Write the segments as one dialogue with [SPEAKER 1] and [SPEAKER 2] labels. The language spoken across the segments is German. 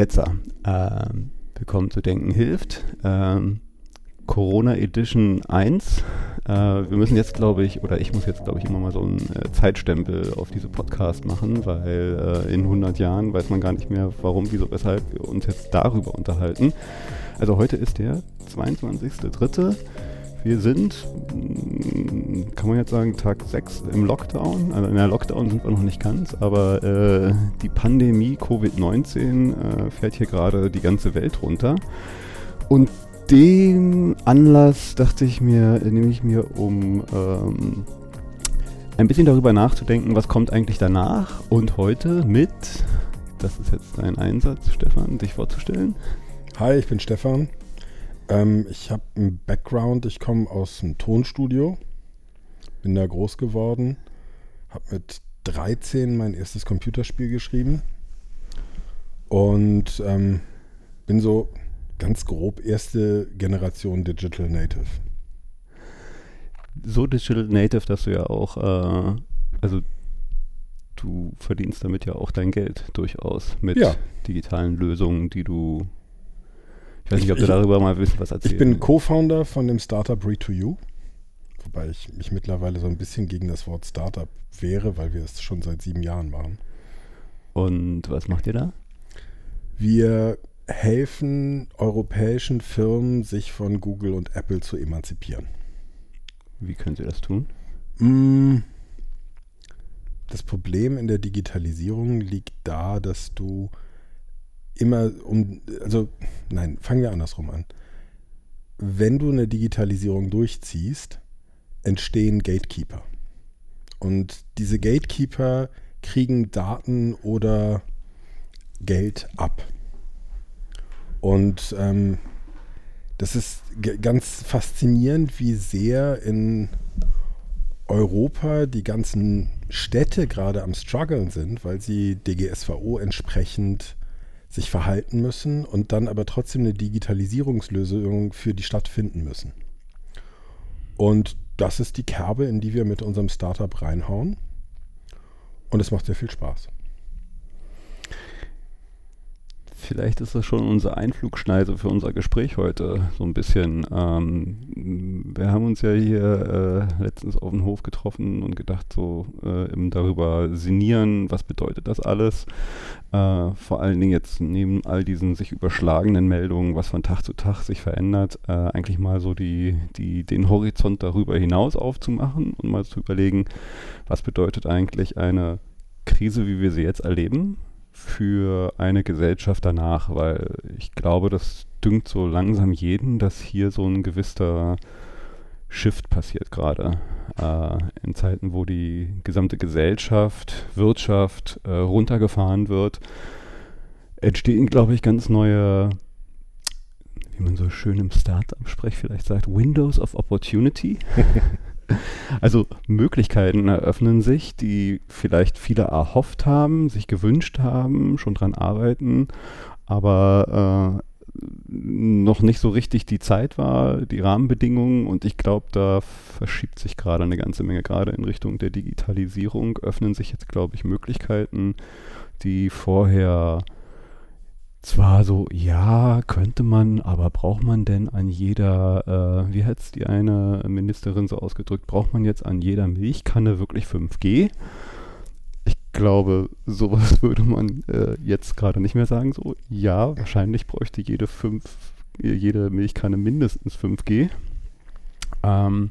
[SPEAKER 1] Jetzt, äh, willkommen zu Denken hilft. Ähm, Corona Edition 1. Äh, wir müssen jetzt, glaube ich, oder ich muss jetzt, glaube ich, immer mal so einen äh, Zeitstempel auf diese Podcast machen, weil äh, in 100 Jahren weiß man gar nicht mehr, warum, wieso, weshalb wir uns jetzt darüber unterhalten. Also heute ist der 22.03. Wir sind, mm, kann man jetzt sagen, Tag 6 im Lockdown. Also in der Lockdown sind wir noch nicht ganz, aber äh, die Pandemie Covid-19 äh, fährt hier gerade die ganze Welt runter. Und dem Anlass dachte ich mir, nehme ich mir, um ähm, ein bisschen darüber nachzudenken, was kommt eigentlich danach. Und heute mit, das ist jetzt dein Einsatz, Stefan, dich vorzustellen.
[SPEAKER 2] Hi, ich bin Stefan. Ähm, ich habe einen Background, ich komme aus einem Tonstudio, bin da groß geworden, habe mit 13 mein erstes Computerspiel geschrieben und ähm, bin so ganz grob erste Generation Digital Native.
[SPEAKER 1] So Digital Native, dass du ja auch, äh, also du verdienst damit ja auch dein Geld durchaus mit ja. digitalen Lösungen, die du ich weiß nicht, ob du darüber mal wissen, was erzählst.
[SPEAKER 2] Ich bin Co-Founder von dem Startup Re2U, wobei ich mich mittlerweile so ein bisschen gegen das Wort Startup wehre, weil wir es schon seit sieben Jahren machen.
[SPEAKER 1] Und was macht ihr da?
[SPEAKER 2] Wir helfen europäischen Firmen, sich von Google und Apple zu emanzipieren.
[SPEAKER 1] Wie können sie das tun?
[SPEAKER 2] Mm. Das Problem in der Digitalisierung liegt da, dass du immer um, also nein, fangen wir andersrum an. Wenn du eine Digitalisierung durchziehst, entstehen Gatekeeper. Und diese Gatekeeper kriegen Daten oder Geld ab. Und ähm, das ist ganz faszinierend, wie sehr in Europa die ganzen Städte gerade am struggeln sind, weil sie DGSVO entsprechend sich verhalten müssen und dann aber trotzdem eine Digitalisierungslösung für die Stadt finden müssen. Und das ist die Kerbe, in die wir mit unserem Startup reinhauen. Und es macht sehr viel Spaß.
[SPEAKER 1] Vielleicht ist das schon unsere Einflugschneise für unser Gespräch heute, so ein bisschen. Ähm, wir haben uns ja hier äh, letztens auf dem Hof getroffen und gedacht, so äh, darüber sinnieren, was bedeutet das alles. Äh, vor allen Dingen jetzt neben all diesen sich überschlagenen Meldungen, was von Tag zu Tag sich verändert, äh, eigentlich mal so die, die, den Horizont darüber hinaus aufzumachen und mal zu überlegen, was bedeutet eigentlich eine Krise, wie wir sie jetzt erleben für eine Gesellschaft danach, weil ich glaube, das dünkt so langsam jeden, dass hier so ein gewisser Shift passiert gerade. Äh, in Zeiten, wo die gesamte Gesellschaft, Wirtschaft äh, runtergefahren wird, entstehen, glaube ich, ganz neue, wie man so schön im Start-up-Sprech vielleicht sagt, Windows of Opportunity. Also Möglichkeiten eröffnen sich, die vielleicht viele erhofft haben, sich gewünscht haben, schon dran arbeiten, aber äh, noch nicht so richtig die Zeit war, die Rahmenbedingungen. Und ich glaube, da verschiebt sich gerade eine ganze Menge, gerade in Richtung der Digitalisierung öffnen sich jetzt, glaube ich, Möglichkeiten, die vorher zwar so, ja, könnte man, aber braucht man denn an jeder, äh, wie hat es die eine Ministerin so ausgedrückt, braucht man jetzt an jeder Milchkanne wirklich 5G? Ich glaube, sowas würde man äh, jetzt gerade nicht mehr sagen. So, ja, wahrscheinlich bräuchte jede, fünf, jede Milchkanne mindestens 5G. Ähm,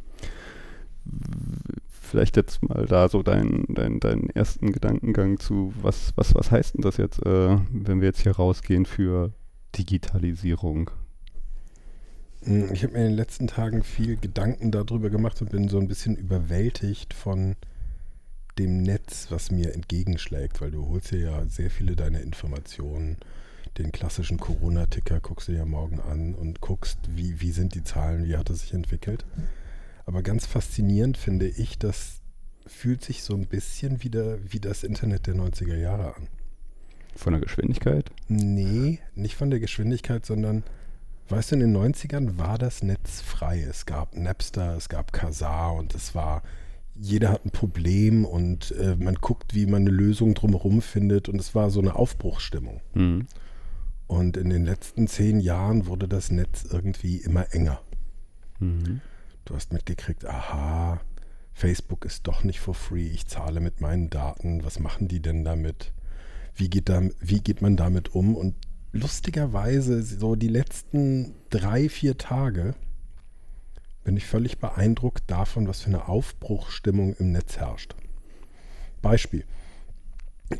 [SPEAKER 1] vielleicht jetzt mal da so deinen dein, dein ersten Gedankengang zu, was, was, was heißt denn das jetzt, äh, wenn wir jetzt hier rausgehen für Digitalisierung?
[SPEAKER 2] Hm, ich habe mir in den letzten Tagen viel Gedanken darüber gemacht und bin so ein bisschen überwältigt von dem Netz, was mir entgegenschlägt, weil du holst dir ja sehr viele deiner Informationen. Den klassischen Corona-Ticker guckst du dir ja morgen an und guckst, wie, wie sind die Zahlen, wie hat es sich entwickelt. Aber ganz faszinierend finde ich, das fühlt sich so ein bisschen wieder wie das Internet der 90er Jahre an.
[SPEAKER 1] Von der Geschwindigkeit?
[SPEAKER 2] Nee, nicht von der Geschwindigkeit, sondern weißt du, in den 90ern war das Netz frei. Es gab Napster, es gab Kazaa und es war, jeder hat ein Problem und äh, man guckt, wie man eine Lösung drumherum findet und es war so eine Aufbruchsstimmung.
[SPEAKER 1] Mhm.
[SPEAKER 2] Und in den letzten zehn Jahren wurde das Netz irgendwie immer enger.
[SPEAKER 1] Mhm.
[SPEAKER 2] Du hast mitgekriegt, aha, Facebook ist doch nicht for free, ich zahle mit meinen Daten, was machen die denn damit? Wie geht, da, wie geht man damit um? Und lustigerweise, so die letzten drei, vier Tage, bin ich völlig beeindruckt davon, was für eine Aufbruchsstimmung im Netz herrscht. Beispiel.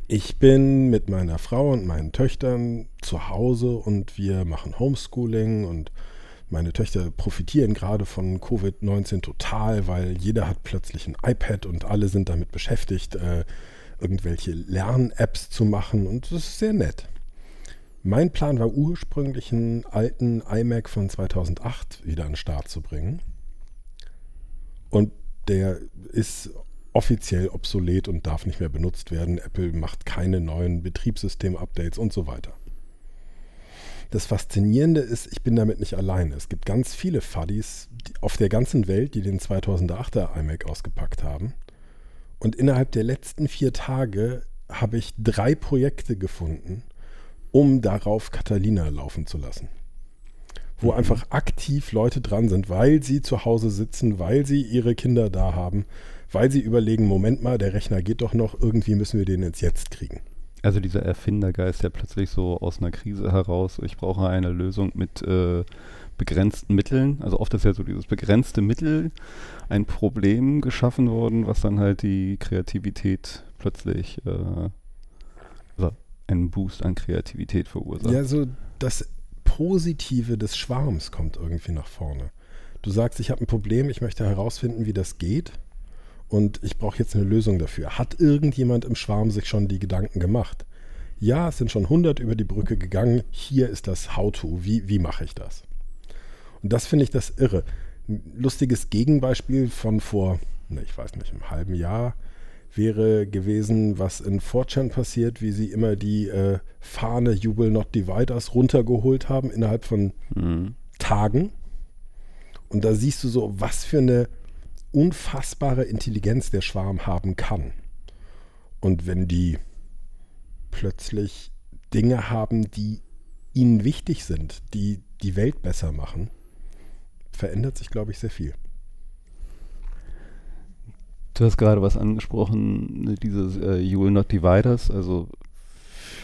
[SPEAKER 2] Ich bin mit meiner Frau und meinen Töchtern zu Hause und wir machen Homeschooling und meine Töchter profitieren gerade von Covid-19 total, weil jeder hat plötzlich ein iPad und alle sind damit beschäftigt, äh, irgendwelche Lern-Apps zu machen und das ist sehr nett. Mein Plan war ursprünglich einen alten iMac von 2008 wieder an den Start zu bringen. Und der ist offiziell obsolet und darf nicht mehr benutzt werden. Apple macht keine neuen Betriebssystem-Updates und so weiter. Das Faszinierende ist, ich bin damit nicht alleine. Es gibt ganz viele Fuddies auf der ganzen Welt, die den 2008er iMac ausgepackt haben. Und innerhalb der letzten vier Tage habe ich drei Projekte gefunden, um darauf Catalina laufen zu lassen. Wo mhm. einfach aktiv Leute dran sind, weil sie zu Hause sitzen, weil sie ihre Kinder da haben, weil sie überlegen, Moment mal, der Rechner geht doch noch, irgendwie müssen wir den jetzt jetzt kriegen.
[SPEAKER 1] Also dieser Erfindergeist, der plötzlich so aus einer Krise heraus, ich brauche eine Lösung mit äh, begrenzten Mitteln. Also oft ist ja so dieses begrenzte Mittel ein Problem geschaffen worden, was dann halt die Kreativität plötzlich, äh, also einen Boost an Kreativität verursacht.
[SPEAKER 2] Ja, so das Positive des Schwarms kommt irgendwie nach vorne. Du sagst, ich habe ein Problem, ich möchte herausfinden, wie das geht und ich brauche jetzt eine Lösung dafür. Hat irgendjemand im Schwarm sich schon die Gedanken gemacht? Ja, es sind schon 100 über die Brücke gegangen. Hier ist das How-to. Wie, wie mache ich das? Und das finde ich das irre. Ein lustiges Gegenbeispiel von vor, ne, ich weiß nicht, einem halben Jahr wäre gewesen, was in 4chan passiert, wie sie immer die äh, Fahne Jubel Not Dividers runtergeholt haben innerhalb von mhm. Tagen. Und da siehst du so, was für eine unfassbare Intelligenz der Schwarm haben kann. Und wenn die plötzlich Dinge haben, die ihnen wichtig sind, die die Welt besser machen, verändert sich, glaube ich, sehr viel.
[SPEAKER 1] Du hast gerade was angesprochen, dieses äh, You Will Not Divide Us, also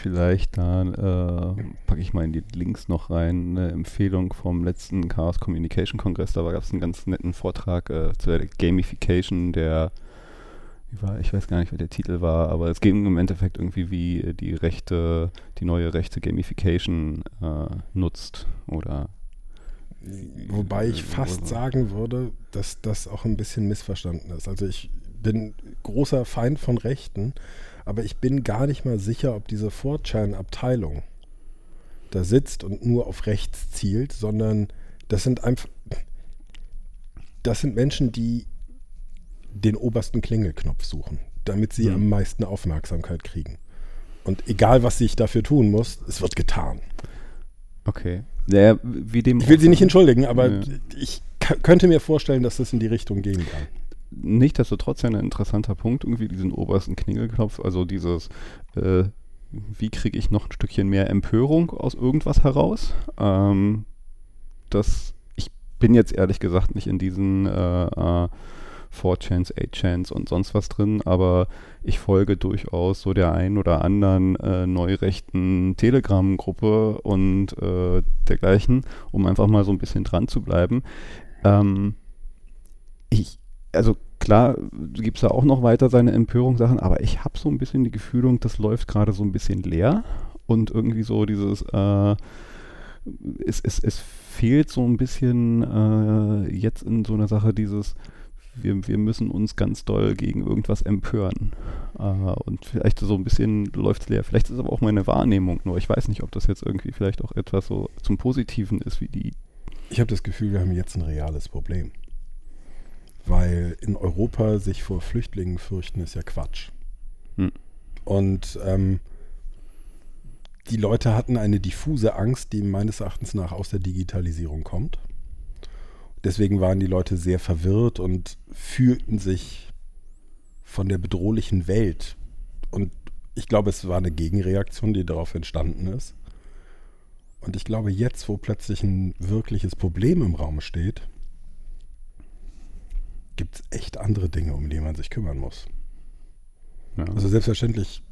[SPEAKER 1] vielleicht da äh, packe ich mal in die Links noch rein, eine Empfehlung vom letzten Chaos Communication Kongress, da gab es einen ganz netten Vortrag äh, zu der Gamification der war, ich weiß gar nicht, wer der Titel war, aber es ging im Endeffekt irgendwie, wie die rechte, die neue rechte Gamification äh, nutzt oder
[SPEAKER 2] Wobei ich fast sagen würde, dass das auch ein bisschen missverstanden ist. Also ich bin großer Feind von Rechten, aber ich bin gar nicht mal sicher, ob diese 4chan-Abteilung da sitzt und nur auf rechts zielt, sondern das sind einfach, das sind Menschen, die den obersten Klingelknopf suchen, damit sie mhm. am meisten Aufmerksamkeit kriegen. Und egal, was ich dafür tun muss, es wird getan.
[SPEAKER 1] Okay. Ja, wie dem
[SPEAKER 2] ich will Sie nicht entschuldigen, aber ja. ich könnte mir vorstellen, dass das in die Richtung gehen kann.
[SPEAKER 1] Nichtsdestotrotz ein interessanter Punkt, irgendwie diesen obersten Klingelknopf, also dieses, äh, wie kriege ich noch ein Stückchen mehr Empörung aus irgendwas heraus? Ähm, das, ich bin jetzt ehrlich gesagt nicht in diesen äh, äh, 4chans, 8chans und sonst was drin, aber ich folge durchaus so der einen oder anderen äh, neurechten Telegram-Gruppe und äh, dergleichen, um einfach mal so ein bisschen dran zu bleiben. Ähm, ich, also klar gibt es da auch noch weiter seine Empörungssachen, aber ich habe so ein bisschen die Gefühlung, das läuft gerade so ein bisschen leer und irgendwie so dieses, äh, es, es, es fehlt so ein bisschen äh, jetzt in so einer Sache dieses, wir, wir müssen uns ganz doll gegen irgendwas empören. Äh, und vielleicht so ein bisschen läuft es leer. Vielleicht ist es aber auch meine Wahrnehmung nur. Ich weiß nicht, ob das jetzt irgendwie vielleicht auch etwas so zum Positiven ist, wie die.
[SPEAKER 2] Ich habe das Gefühl, wir haben jetzt ein reales Problem. Weil in Europa sich vor Flüchtlingen fürchten, ist ja Quatsch. Hm. Und ähm, die Leute hatten eine diffuse Angst, die meines Erachtens nach aus der Digitalisierung kommt. Deswegen waren die Leute sehr verwirrt und fühlten sich von der bedrohlichen Welt. Und ich glaube, es war eine Gegenreaktion, die darauf entstanden ist. Und ich glaube, jetzt, wo plötzlich ein wirkliches Problem im Raum steht, gibt es echt andere Dinge, um die man sich kümmern muss. Ja. Also selbstverständlich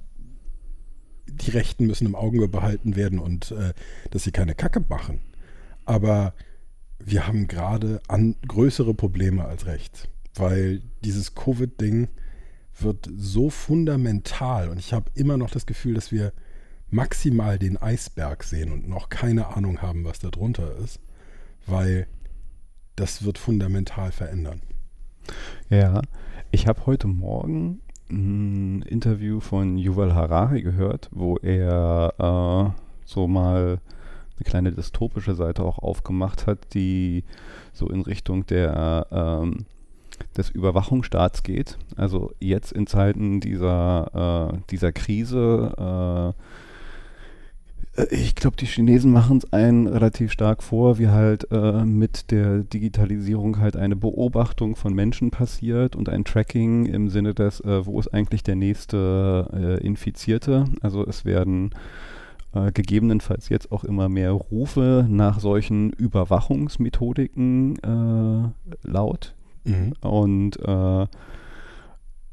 [SPEAKER 2] die Rechten müssen im Auge behalten werden und äh, dass sie keine Kacke machen. Aber wir haben gerade größere Probleme als rechts, weil dieses Covid-Ding wird so fundamental und ich habe immer noch das Gefühl, dass wir maximal den Eisberg sehen und noch keine Ahnung haben, was da drunter ist, weil das wird fundamental verändern.
[SPEAKER 1] Ja, ich habe heute Morgen ein Interview von Yuval Harari gehört, wo er äh, so mal eine kleine dystopische Seite auch aufgemacht hat, die so in Richtung der ähm, des Überwachungsstaats geht. Also jetzt in Zeiten dieser, äh, dieser Krise äh, ich glaube, die Chinesen machen es einen relativ stark vor, wie halt äh, mit der Digitalisierung halt eine Beobachtung von Menschen passiert und ein Tracking im Sinne des, äh, wo ist eigentlich der nächste äh, Infizierte. Also es werden äh, gegebenenfalls jetzt auch immer mehr Rufe nach solchen Überwachungsmethodiken äh, laut. Mhm. Und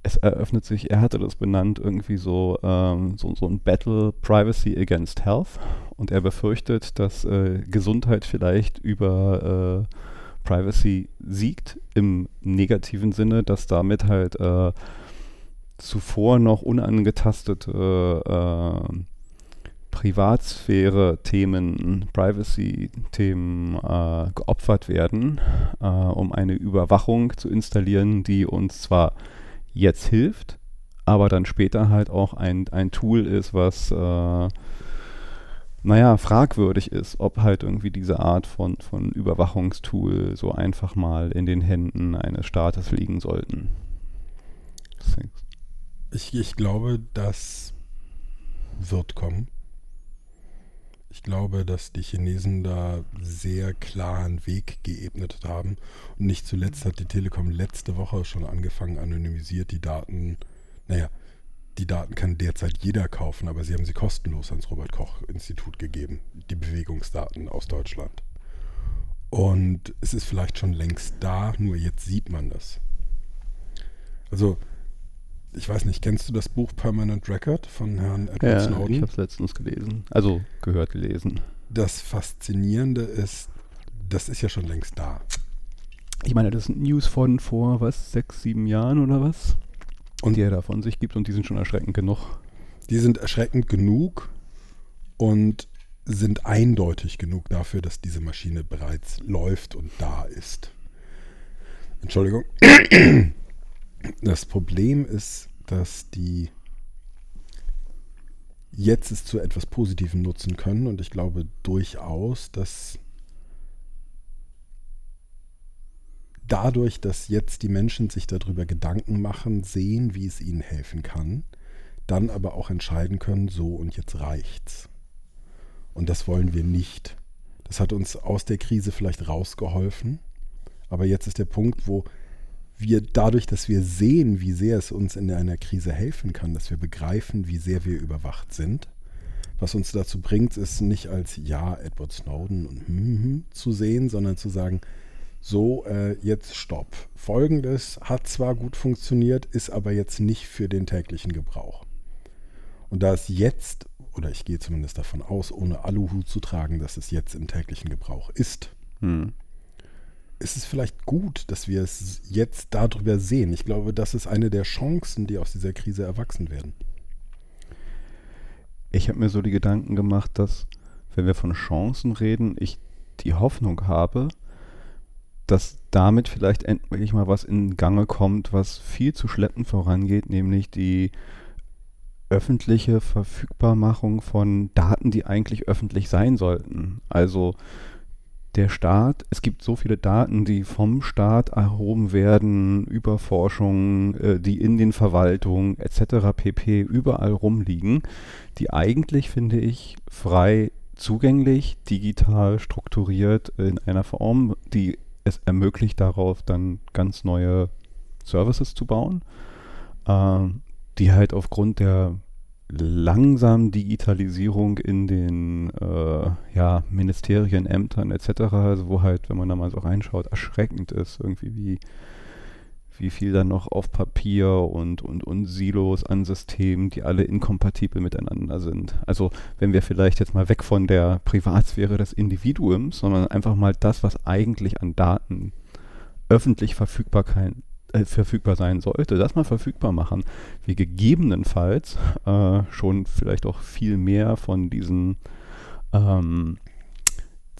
[SPEAKER 1] es eröffnet sich, er hatte das benannt, irgendwie so, ähm, so, so, ein Battle Privacy against Health. Und er befürchtet, dass äh, Gesundheit vielleicht über äh, Privacy siegt, im negativen Sinne, dass damit halt äh, zuvor noch unangetastete äh, Privatsphäre-Themen, Privacy-Themen äh, geopfert werden, äh, um eine Überwachung zu installieren, die uns zwar jetzt hilft, aber dann später halt auch ein, ein Tool ist, was, äh, naja, fragwürdig ist, ob halt irgendwie diese Art von, von Überwachungstool so einfach mal in den Händen eines Staates liegen sollten.
[SPEAKER 2] Ich, ich glaube, das wird kommen. Ich glaube, dass die Chinesen da sehr klaren Weg geebnet haben. Und nicht zuletzt hat die Telekom letzte Woche schon angefangen, anonymisiert die Daten. Naja, die Daten kann derzeit jeder kaufen, aber sie haben sie kostenlos ans Robert Koch Institut gegeben, die Bewegungsdaten aus Deutschland. Und es ist vielleicht schon längst da, nur jetzt sieht man das. Also ich weiß nicht, kennst du das Buch Permanent Record von Herrn Edward
[SPEAKER 1] ja,
[SPEAKER 2] Snowden?
[SPEAKER 1] Ich habe es letztens gelesen, also gehört gelesen.
[SPEAKER 2] Das Faszinierende ist, das ist ja schon längst da.
[SPEAKER 1] Ich meine, das sind News von vor, was, sechs, sieben Jahren oder was? Und die er da von sich gibt und die sind schon erschreckend genug.
[SPEAKER 2] Die sind erschreckend genug und sind eindeutig genug dafür, dass diese Maschine bereits läuft und da ist. Entschuldigung. Das Problem ist, dass die jetzt es zu etwas Positivem nutzen können und ich glaube durchaus, dass dadurch, dass jetzt die Menschen sich darüber Gedanken machen, sehen, wie es ihnen helfen kann, dann aber auch entscheiden können, so und jetzt reicht's. Und das wollen wir nicht. Das hat uns aus der Krise vielleicht rausgeholfen, aber jetzt ist der Punkt, wo wir dadurch, dass wir sehen, wie sehr es uns in einer Krise helfen kann, dass wir begreifen, wie sehr wir überwacht sind, was uns dazu bringt, ist nicht als ja, Edward Snowden und hm, hm, hm zu sehen, sondern zu sagen, so, äh, jetzt stopp. Folgendes hat zwar gut funktioniert, ist aber jetzt nicht für den täglichen Gebrauch. Und da es jetzt, oder ich gehe zumindest davon aus, ohne Aluhut zu tragen, dass es jetzt im täglichen Gebrauch ist, hm ist es vielleicht gut, dass wir es jetzt darüber sehen. Ich glaube, das ist eine der Chancen, die aus dieser Krise erwachsen werden.
[SPEAKER 1] Ich habe mir so die Gedanken gemacht, dass, wenn wir von Chancen reden, ich die Hoffnung habe, dass damit vielleicht endlich mal was in Gange kommt, was viel zu schleppend vorangeht, nämlich die öffentliche Verfügbarmachung von Daten, die eigentlich öffentlich sein sollten. Also der Staat, es gibt so viele Daten, die vom Staat erhoben werden, über Forschung, äh, die in den Verwaltungen etc. pp. überall rumliegen, die eigentlich, finde ich, frei zugänglich, digital strukturiert in einer Form, die es ermöglicht, darauf dann ganz neue Services zu bauen, äh, die halt aufgrund der langsamen Digitalisierung in den äh, ja, Ministerien, Ämtern etc., also wo halt, wenn man da mal so reinschaut, erschreckend ist, irgendwie wie, wie viel dann noch auf Papier und, und, und Silos an Systemen, die alle inkompatibel miteinander sind. Also wenn wir vielleicht jetzt mal weg von der Privatsphäre des Individuums, sondern einfach mal das, was eigentlich an Daten öffentlich verfügbar, kein, äh, verfügbar sein sollte, das mal verfügbar machen. Wir gegebenenfalls äh, schon vielleicht auch viel mehr von diesen ähm,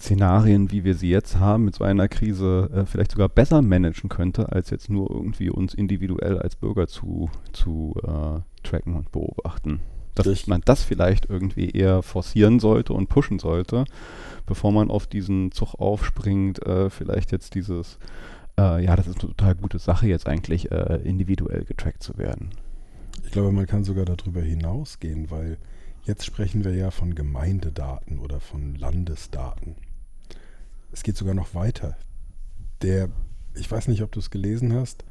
[SPEAKER 1] Szenarien, wie wir sie jetzt haben, mit so einer Krise äh, vielleicht sogar besser managen könnte, als jetzt nur irgendwie uns individuell als Bürger zu, zu äh, tracken und beobachten. Dass ich man das vielleicht irgendwie eher forcieren sollte und pushen sollte, bevor man auf diesen Zug aufspringt, äh, vielleicht jetzt dieses, äh, ja, das ist eine total gute Sache, jetzt eigentlich äh, individuell getrackt zu werden.
[SPEAKER 2] Ich glaube, man kann sogar darüber hinausgehen, weil jetzt sprechen wir ja von Gemeindedaten oder von Landesdaten es geht sogar noch weiter. Der, ich weiß nicht, ob du es gelesen hast,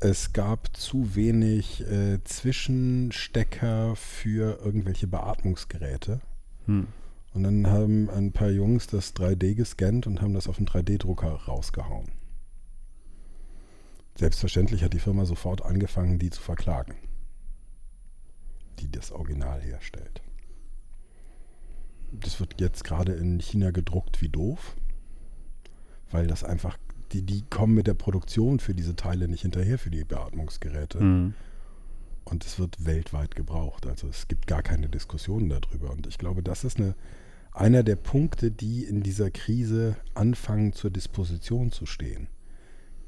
[SPEAKER 2] es gab zu wenig äh, Zwischenstecker für irgendwelche Beatmungsgeräte. Hm. Und dann haben ein paar Jungs das 3D gescannt und haben das auf einen 3D-Drucker rausgehauen. Selbstverständlich hat die Firma sofort angefangen, die zu verklagen, die das Original herstellt. Das wird jetzt gerade in China gedruckt wie doof weil das einfach, die, die kommen mit der Produktion für diese Teile nicht hinterher, für die Beatmungsgeräte. Mhm. Und es wird weltweit gebraucht. Also es gibt gar keine Diskussionen darüber. Und ich glaube, das ist eine, einer der Punkte, die in dieser Krise anfangen zur Disposition zu stehen.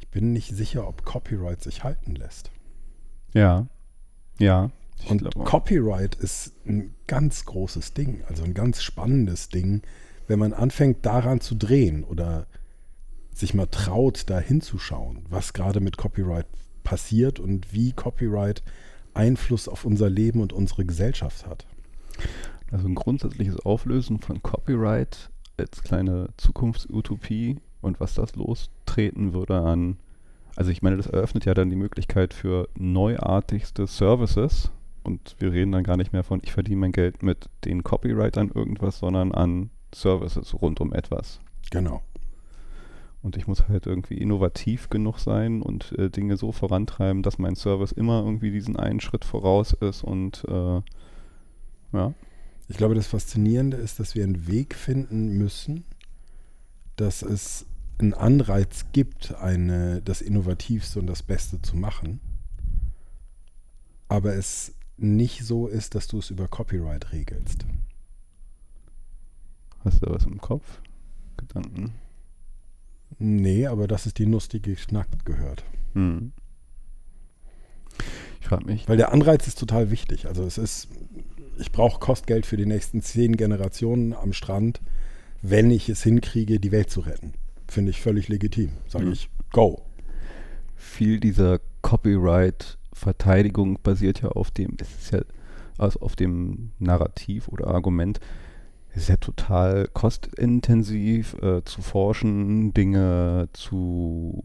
[SPEAKER 2] Ich bin nicht sicher, ob Copyright sich halten lässt.
[SPEAKER 1] Ja, ja.
[SPEAKER 2] Und Copyright ist ein ganz großes Ding, also ein ganz spannendes Ding, wenn man anfängt daran zu drehen oder sich mal traut, da hinzuschauen, was gerade mit Copyright passiert und wie Copyright Einfluss auf unser Leben und unsere Gesellschaft hat.
[SPEAKER 1] Also ein grundsätzliches Auflösen von Copyright als kleine Zukunftsutopie und was das lostreten würde an, also ich meine, das eröffnet ja dann die Möglichkeit für neuartigste Services und wir reden dann gar nicht mehr von, ich verdiene mein Geld mit den Copyright an irgendwas, sondern an Services rund um etwas.
[SPEAKER 2] Genau.
[SPEAKER 1] Und ich muss halt irgendwie innovativ genug sein und äh, Dinge so vorantreiben, dass mein Service immer irgendwie diesen einen Schritt voraus ist und äh, ja.
[SPEAKER 2] Ich glaube, das Faszinierende ist, dass wir einen Weg finden müssen, dass es einen Anreiz gibt, eine, das Innovativste und das Beste zu machen. Aber es nicht so ist, dass du es über Copyright regelst.
[SPEAKER 1] Hast du da was im Kopf? Gedanken?
[SPEAKER 2] Nee, aber das ist die Nuss, die geschnackt gehört. Hm.
[SPEAKER 1] Ich frage mich.
[SPEAKER 2] Weil der Anreiz ist total wichtig. Also es ist, ich brauche Kostgeld für die nächsten zehn Generationen am Strand, wenn ich es hinkriege, die Welt zu retten. Finde ich völlig legitim. Sage hm. ich, go.
[SPEAKER 1] Viel dieser Copyright-Verteidigung basiert ja auf dem, es ist ja also auf dem Narrativ oder Argument, ist ja total kostintensiv äh, zu forschen, Dinge zu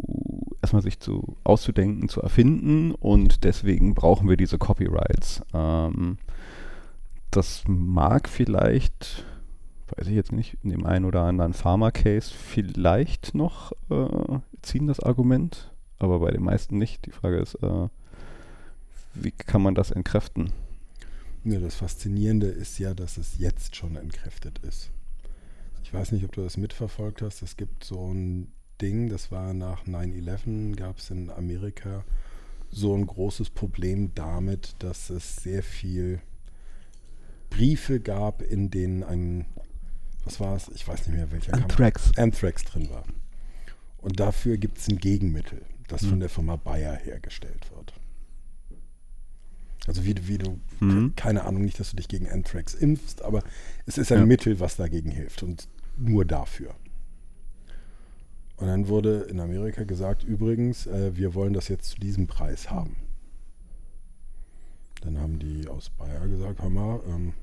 [SPEAKER 1] erstmal sich zu auszudenken, zu erfinden und deswegen brauchen wir diese Copyrights. Ähm, das mag vielleicht, weiß ich jetzt nicht, in dem einen oder anderen Pharma-Case vielleicht noch äh, ziehen das Argument, aber bei den meisten nicht. Die Frage ist, äh, wie kann man das entkräften?
[SPEAKER 2] Ja, das Faszinierende ist ja, dass es jetzt schon entkräftet ist. Ich weiß nicht, ob du das mitverfolgt hast. Es gibt so ein Ding, das war nach 9-11, gab es in Amerika so ein großes Problem damit, dass es sehr viel Briefe gab, in denen ein, was war es, ich weiß nicht mehr welcher
[SPEAKER 1] Anthrax.
[SPEAKER 2] Anthrax drin war. Und dafür gibt es ein Gegenmittel, das
[SPEAKER 1] Mhm.
[SPEAKER 2] von der Firma Bayer hergestellt wird. Also wie, du- wie du,
[SPEAKER 1] Mhm.
[SPEAKER 2] keine Ahnung, nicht, dass du dich gegen Anthrax impfst, aber es ist ein
[SPEAKER 1] Ja.
[SPEAKER 2] Mittel, was dagegen hilft und nur dafür. Und dann wurde in Amerika gesagt, übrigens, äh, wir wollen das jetzt zu diesem Preis haben. Dann haben die aus Bayer gesagt, hör mal, ähm,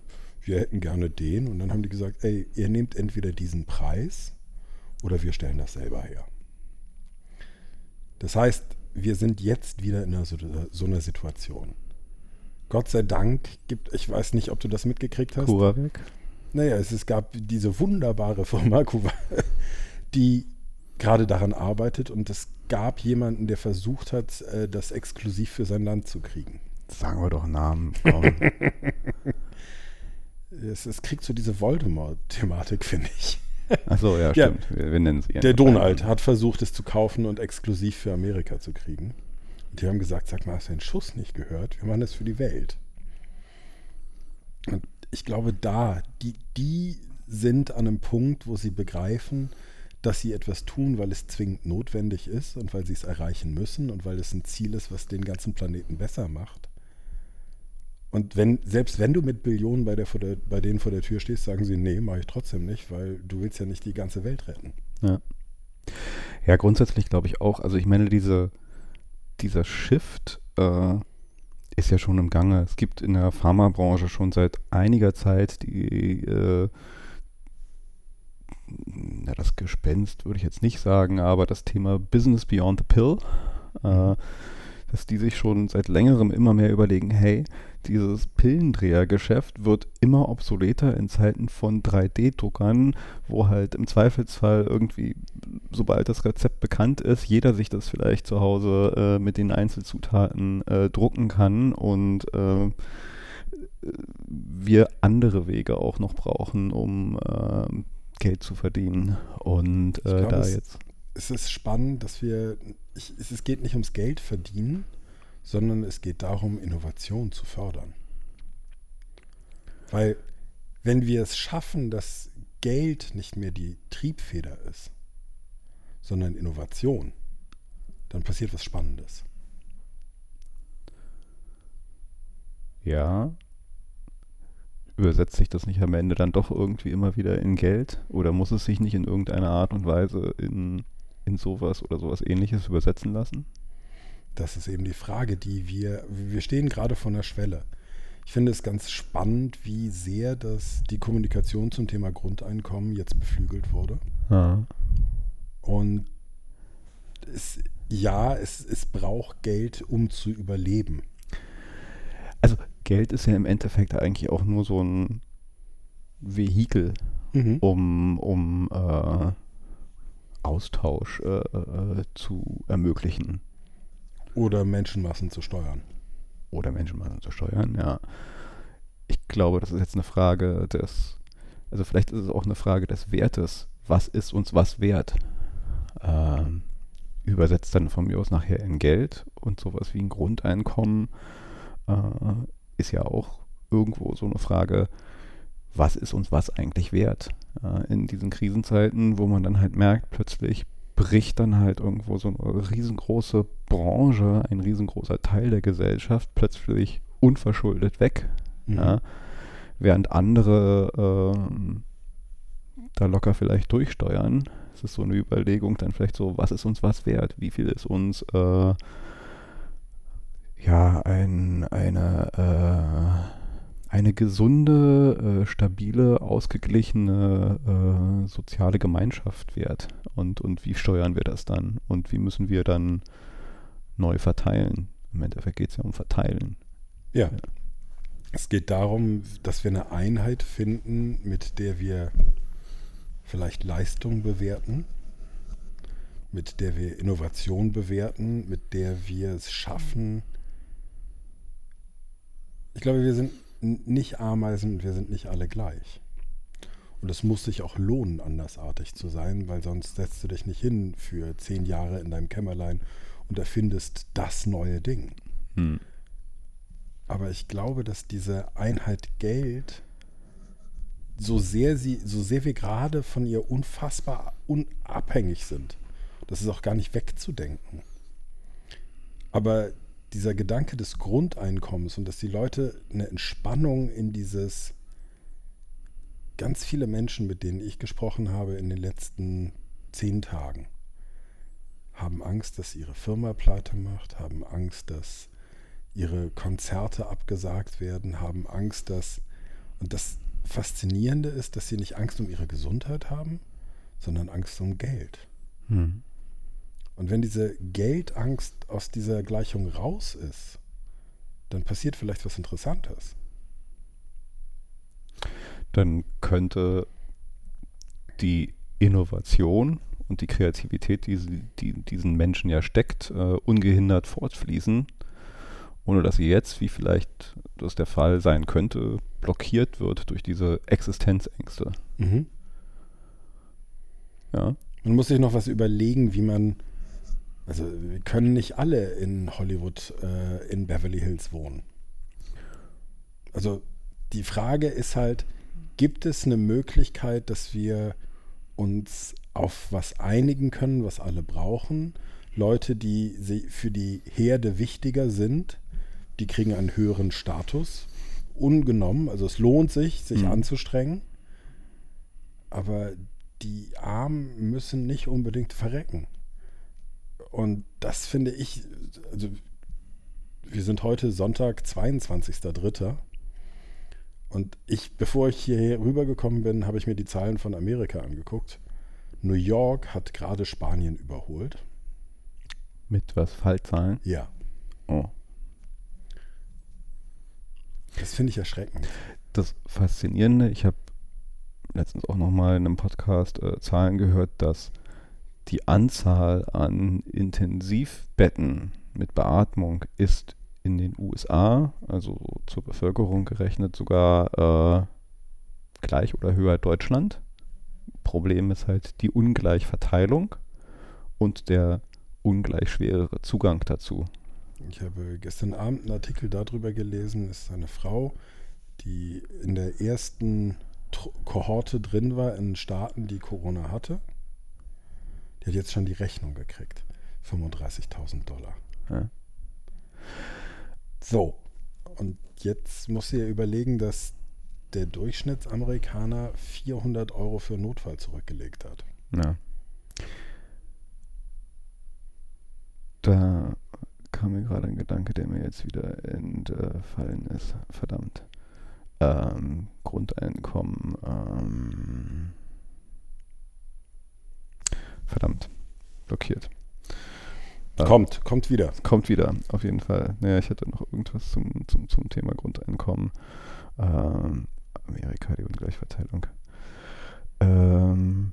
[SPEAKER 2] wir hätten gerne den. Und dann haben die gesagt, ey, ihr nehmt entweder diesen Preis oder wir stellen das selber her. Das heißt, wir sind jetzt wieder in einer, so, einer Situation. Gott sei Dank gibt, ich weiß nicht, ob du das mitgekriegt hast.
[SPEAKER 1] CuraVac?
[SPEAKER 2] Naja, es, es gab diese wunderbare Firma, Kuwa- die gerade daran arbeitet und es gab jemanden, der versucht hat, äh, das exklusiv für sein Land zu kriegen.
[SPEAKER 1] Sagen wir doch Namen.
[SPEAKER 2] Es, es kriegt so diese Voldemort-Thematik, finde ich.
[SPEAKER 1] Achso, ja,
[SPEAKER 2] Ja.
[SPEAKER 1] stimmt. Wir, wir nennen sie
[SPEAKER 2] Der. Donald hat versucht, es zu kaufen und exklusiv für Amerika zu kriegen. Und die haben gesagt, sag mal, hast du den Schuss nicht gehört? Wir machen das für die Welt. Und ich glaube, da, die, die sind an einem Punkt, wo sie begreifen, dass sie etwas tun, weil es zwingend notwendig ist und weil sie es erreichen müssen und weil es ein Ziel ist, was den ganzen Planeten besser macht. Und wenn, selbst wenn du mit Billionen bei, der, bei denen vor der Tür stehst, sagen sie, nee, mache ich trotzdem nicht, weil du willst ja nicht die ganze Welt retten.
[SPEAKER 1] Ja. ja, grundsätzlich glaube ich auch. Also ich meine, diese, dieser Shift äh, ist ja schon im Gange. Es gibt in der Pharmabranche schon seit einiger Zeit die, äh, na, das Gespenst würde ich jetzt nicht sagen, aber das Thema Business Beyond the Pill, äh, dass die sich schon seit längerem immer mehr überlegen, hey, dieses Pillendrehergeschäft wird immer obsoleter in Zeiten von 3D-Druckern, wo halt im Zweifelsfall irgendwie, sobald das Rezept bekannt ist, jeder sich das vielleicht zu Hause äh, mit den Einzelzutaten äh, drucken kann und äh, wir andere Wege auch noch brauchen, um ähm, Geld zu verdienen. Und äh,
[SPEAKER 2] glaub,
[SPEAKER 1] da
[SPEAKER 2] es-
[SPEAKER 1] jetzt.
[SPEAKER 2] es ist spannend, dass wir, ich, es, es geht nicht ums Geld verdienen, sondern es geht darum, Innovation zu fördern. Weil wenn wir es schaffen, dass Geld nicht mehr die Triebfeder ist, sondern Innovation, dann passiert was Spannendes.
[SPEAKER 1] Ja. Übersetzt sich das nicht am Ende dann doch irgendwie immer wieder in Geld? Oder muss es sich nicht in irgendeiner Art und Weise in, in sowas oder sowas ähnliches übersetzen lassen?
[SPEAKER 2] Das ist eben die Frage, die wir, wir stehen gerade vor einer Schwelle. Ich finde es ganz spannend, wie sehr das, die Kommunikation zum Thema Grundeinkommen jetzt beflügelt wurde.
[SPEAKER 1] Ja.
[SPEAKER 2] Und es, ja, es, es braucht Geld, um zu überleben.
[SPEAKER 1] Also Geld ist ja im Endeffekt eigentlich auch nur so ein Vehikel,
[SPEAKER 2] Mhm.
[SPEAKER 1] um, um äh, Austausch äh, äh, zu ermöglichen.
[SPEAKER 2] Oder Menschenmassen zu steuern.
[SPEAKER 1] oder Menschenmassen zu steuern, ja. Ich glaube, das ist jetzt eine Frage des, also vielleicht ist es auch eine Frage des Wertes. Was ist uns was wert? Ähm, übersetzt dann von mir aus nachher in Geld und sowas wie ein Grundeinkommen äh, ist ja auch irgendwo so eine Frage, was ist uns was eigentlich wert? Äh, in diesen Krisenzeiten, wo man dann halt merkt, plötzlich bricht dann halt irgendwo so eine riesengroße Branche, ein riesengroßer Teil der Gesellschaft plötzlich unverschuldet weg.
[SPEAKER 2] Mhm.
[SPEAKER 1] Ja, während andere ähm, da locker vielleicht durchsteuern. Es ist so eine Überlegung dann vielleicht so, was ist uns was wert? Wie viel ist uns äh, ja ein, eine, äh, eine gesunde, äh, stabile, ausgeglichene äh, soziale Gemeinschaft wert? Und, und wie steuern wir das dann? Und wie müssen wir dann neu verteilen? Im Endeffekt geht es ja um Verteilen.
[SPEAKER 2] Ja. Es geht darum, dass wir eine Einheit finden, mit der wir vielleicht Leistung bewerten, mit der wir Innovation bewerten, mit der wir es schaffen. Ich glaube, wir sind nicht Ameisen wir sind nicht alle gleich. Und es muss sich auch lohnen, andersartig zu sein, weil sonst setzt du dich nicht hin für zehn Jahre in deinem Kämmerlein und erfindest das neue Ding.
[SPEAKER 1] Hm.
[SPEAKER 2] Aber ich glaube, dass diese Einheit Geld, so sehr sie, so sehr wir gerade von ihr unfassbar unabhängig sind, Das ist auch gar nicht wegzudenken. Aber dieser Gedanke des Grundeinkommens und dass die Leute eine Entspannung in dieses ganz viele Menschen, mit denen ich gesprochen habe in den letzten zehn Tagen, haben Angst, dass ihre Firma pleite macht, haben Angst, dass ihre Konzerte abgesagt werden, haben Angst, dass... Und das Faszinierende ist, dass sie nicht Angst um ihre Gesundheit haben, sondern Angst um Geld. Hm. Und wenn diese Geldangst aus dieser Gleichung raus ist, dann passiert vielleicht was Interessantes.
[SPEAKER 1] Dann könnte die Innovation und die Kreativität, die, die diesen Menschen ja steckt, uh, ungehindert fortfließen, ohne dass sie jetzt, wie vielleicht das der Fall sein könnte, blockiert wird durch diese Existenzängste. Mhm.
[SPEAKER 2] Ja. Man muss sich noch was überlegen, wie man. Also, wir können nicht alle in Hollywood, äh, in Beverly Hills wohnen. Also, die Frage ist halt: gibt es eine Möglichkeit, dass wir uns auf was einigen können, was alle brauchen? Leute, die für die Herde wichtiger sind, die kriegen einen höheren Status, ungenommen. Also es lohnt sich, sich mhm. anzustrengen. Aber die Armen müssen nicht unbedingt verrecken. Und das finde ich, also wir sind heute Sonntag, 22.03. Und ich, bevor ich hier rübergekommen bin, habe ich mir die Zahlen von Amerika angeguckt. New York hat gerade Spanien überholt.
[SPEAKER 1] Mit was? Fallzahlen?
[SPEAKER 2] Ja. Oh. Das finde ich erschreckend.
[SPEAKER 1] Das Faszinierende, ich habe letztens auch nochmal in einem Podcast äh, Zahlen gehört, dass die Anzahl an Intensivbetten mit Beatmung ist in den USA, also zur Bevölkerung gerechnet, sogar äh, gleich oder höher Deutschland. Problem ist halt die Ungleichverteilung und der ungleich schwerere Zugang dazu.
[SPEAKER 2] Ich habe gestern Abend einen Artikel darüber gelesen, es ist eine Frau, die in der ersten Kohorte drin war in Staaten, die Corona hatte. Hat jetzt schon die Rechnung gekriegt. 35.000 Dollar. Ja. So, und jetzt muss ja überlegen, dass der Durchschnittsamerikaner 400 Euro für Notfall zurückgelegt hat.
[SPEAKER 1] Ja. Da kam mir gerade ein Gedanke, der mir jetzt wieder entfallen ist. Verdammt. Ähm, Grundeinkommen. Ähm, verdammt. Blockiert.
[SPEAKER 2] Kommt, kommt wieder.
[SPEAKER 1] Kommt wieder, auf jeden Fall. Naja, ich hatte noch irgendwas zum, zum, zum Thema Grundeinkommen. Ähm, Amerika, die Ungleichverteilung. Ähm,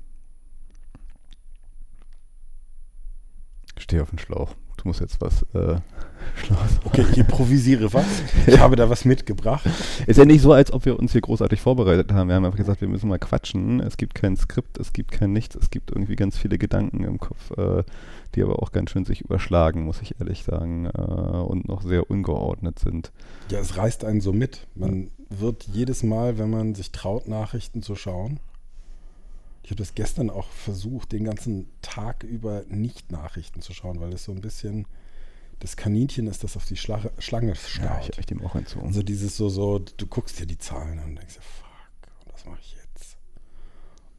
[SPEAKER 1] stehe auf den Schlauch du musst jetzt was äh,
[SPEAKER 2] Schlaues Okay, ich improvisiere was. Ich habe da was mitgebracht.
[SPEAKER 1] Ist ja nicht so, als ob wir uns hier großartig vorbereitet haben. Wir haben einfach gesagt, wir müssen mal quatschen. Es gibt kein Skript, es gibt kein Nichts. Es gibt irgendwie ganz viele Gedanken im Kopf, äh, die aber auch ganz schön sich überschlagen, muss ich ehrlich sagen, äh, und noch sehr ungeordnet sind.
[SPEAKER 2] Ja, es reißt einen so mit. Man wird jedes Mal, wenn man sich traut, Nachrichten zu schauen, ich habe das gestern auch versucht, den ganzen Tag über nicht Nachrichten zu schauen, weil es so ein bisschen das Kaninchen ist, das auf die Schla Schlange starrt. Ja,
[SPEAKER 1] ich habe dem auch entzogen.
[SPEAKER 2] Also dieses so, so, du guckst dir die Zahlen an und denkst, fuck, was mache ich jetzt?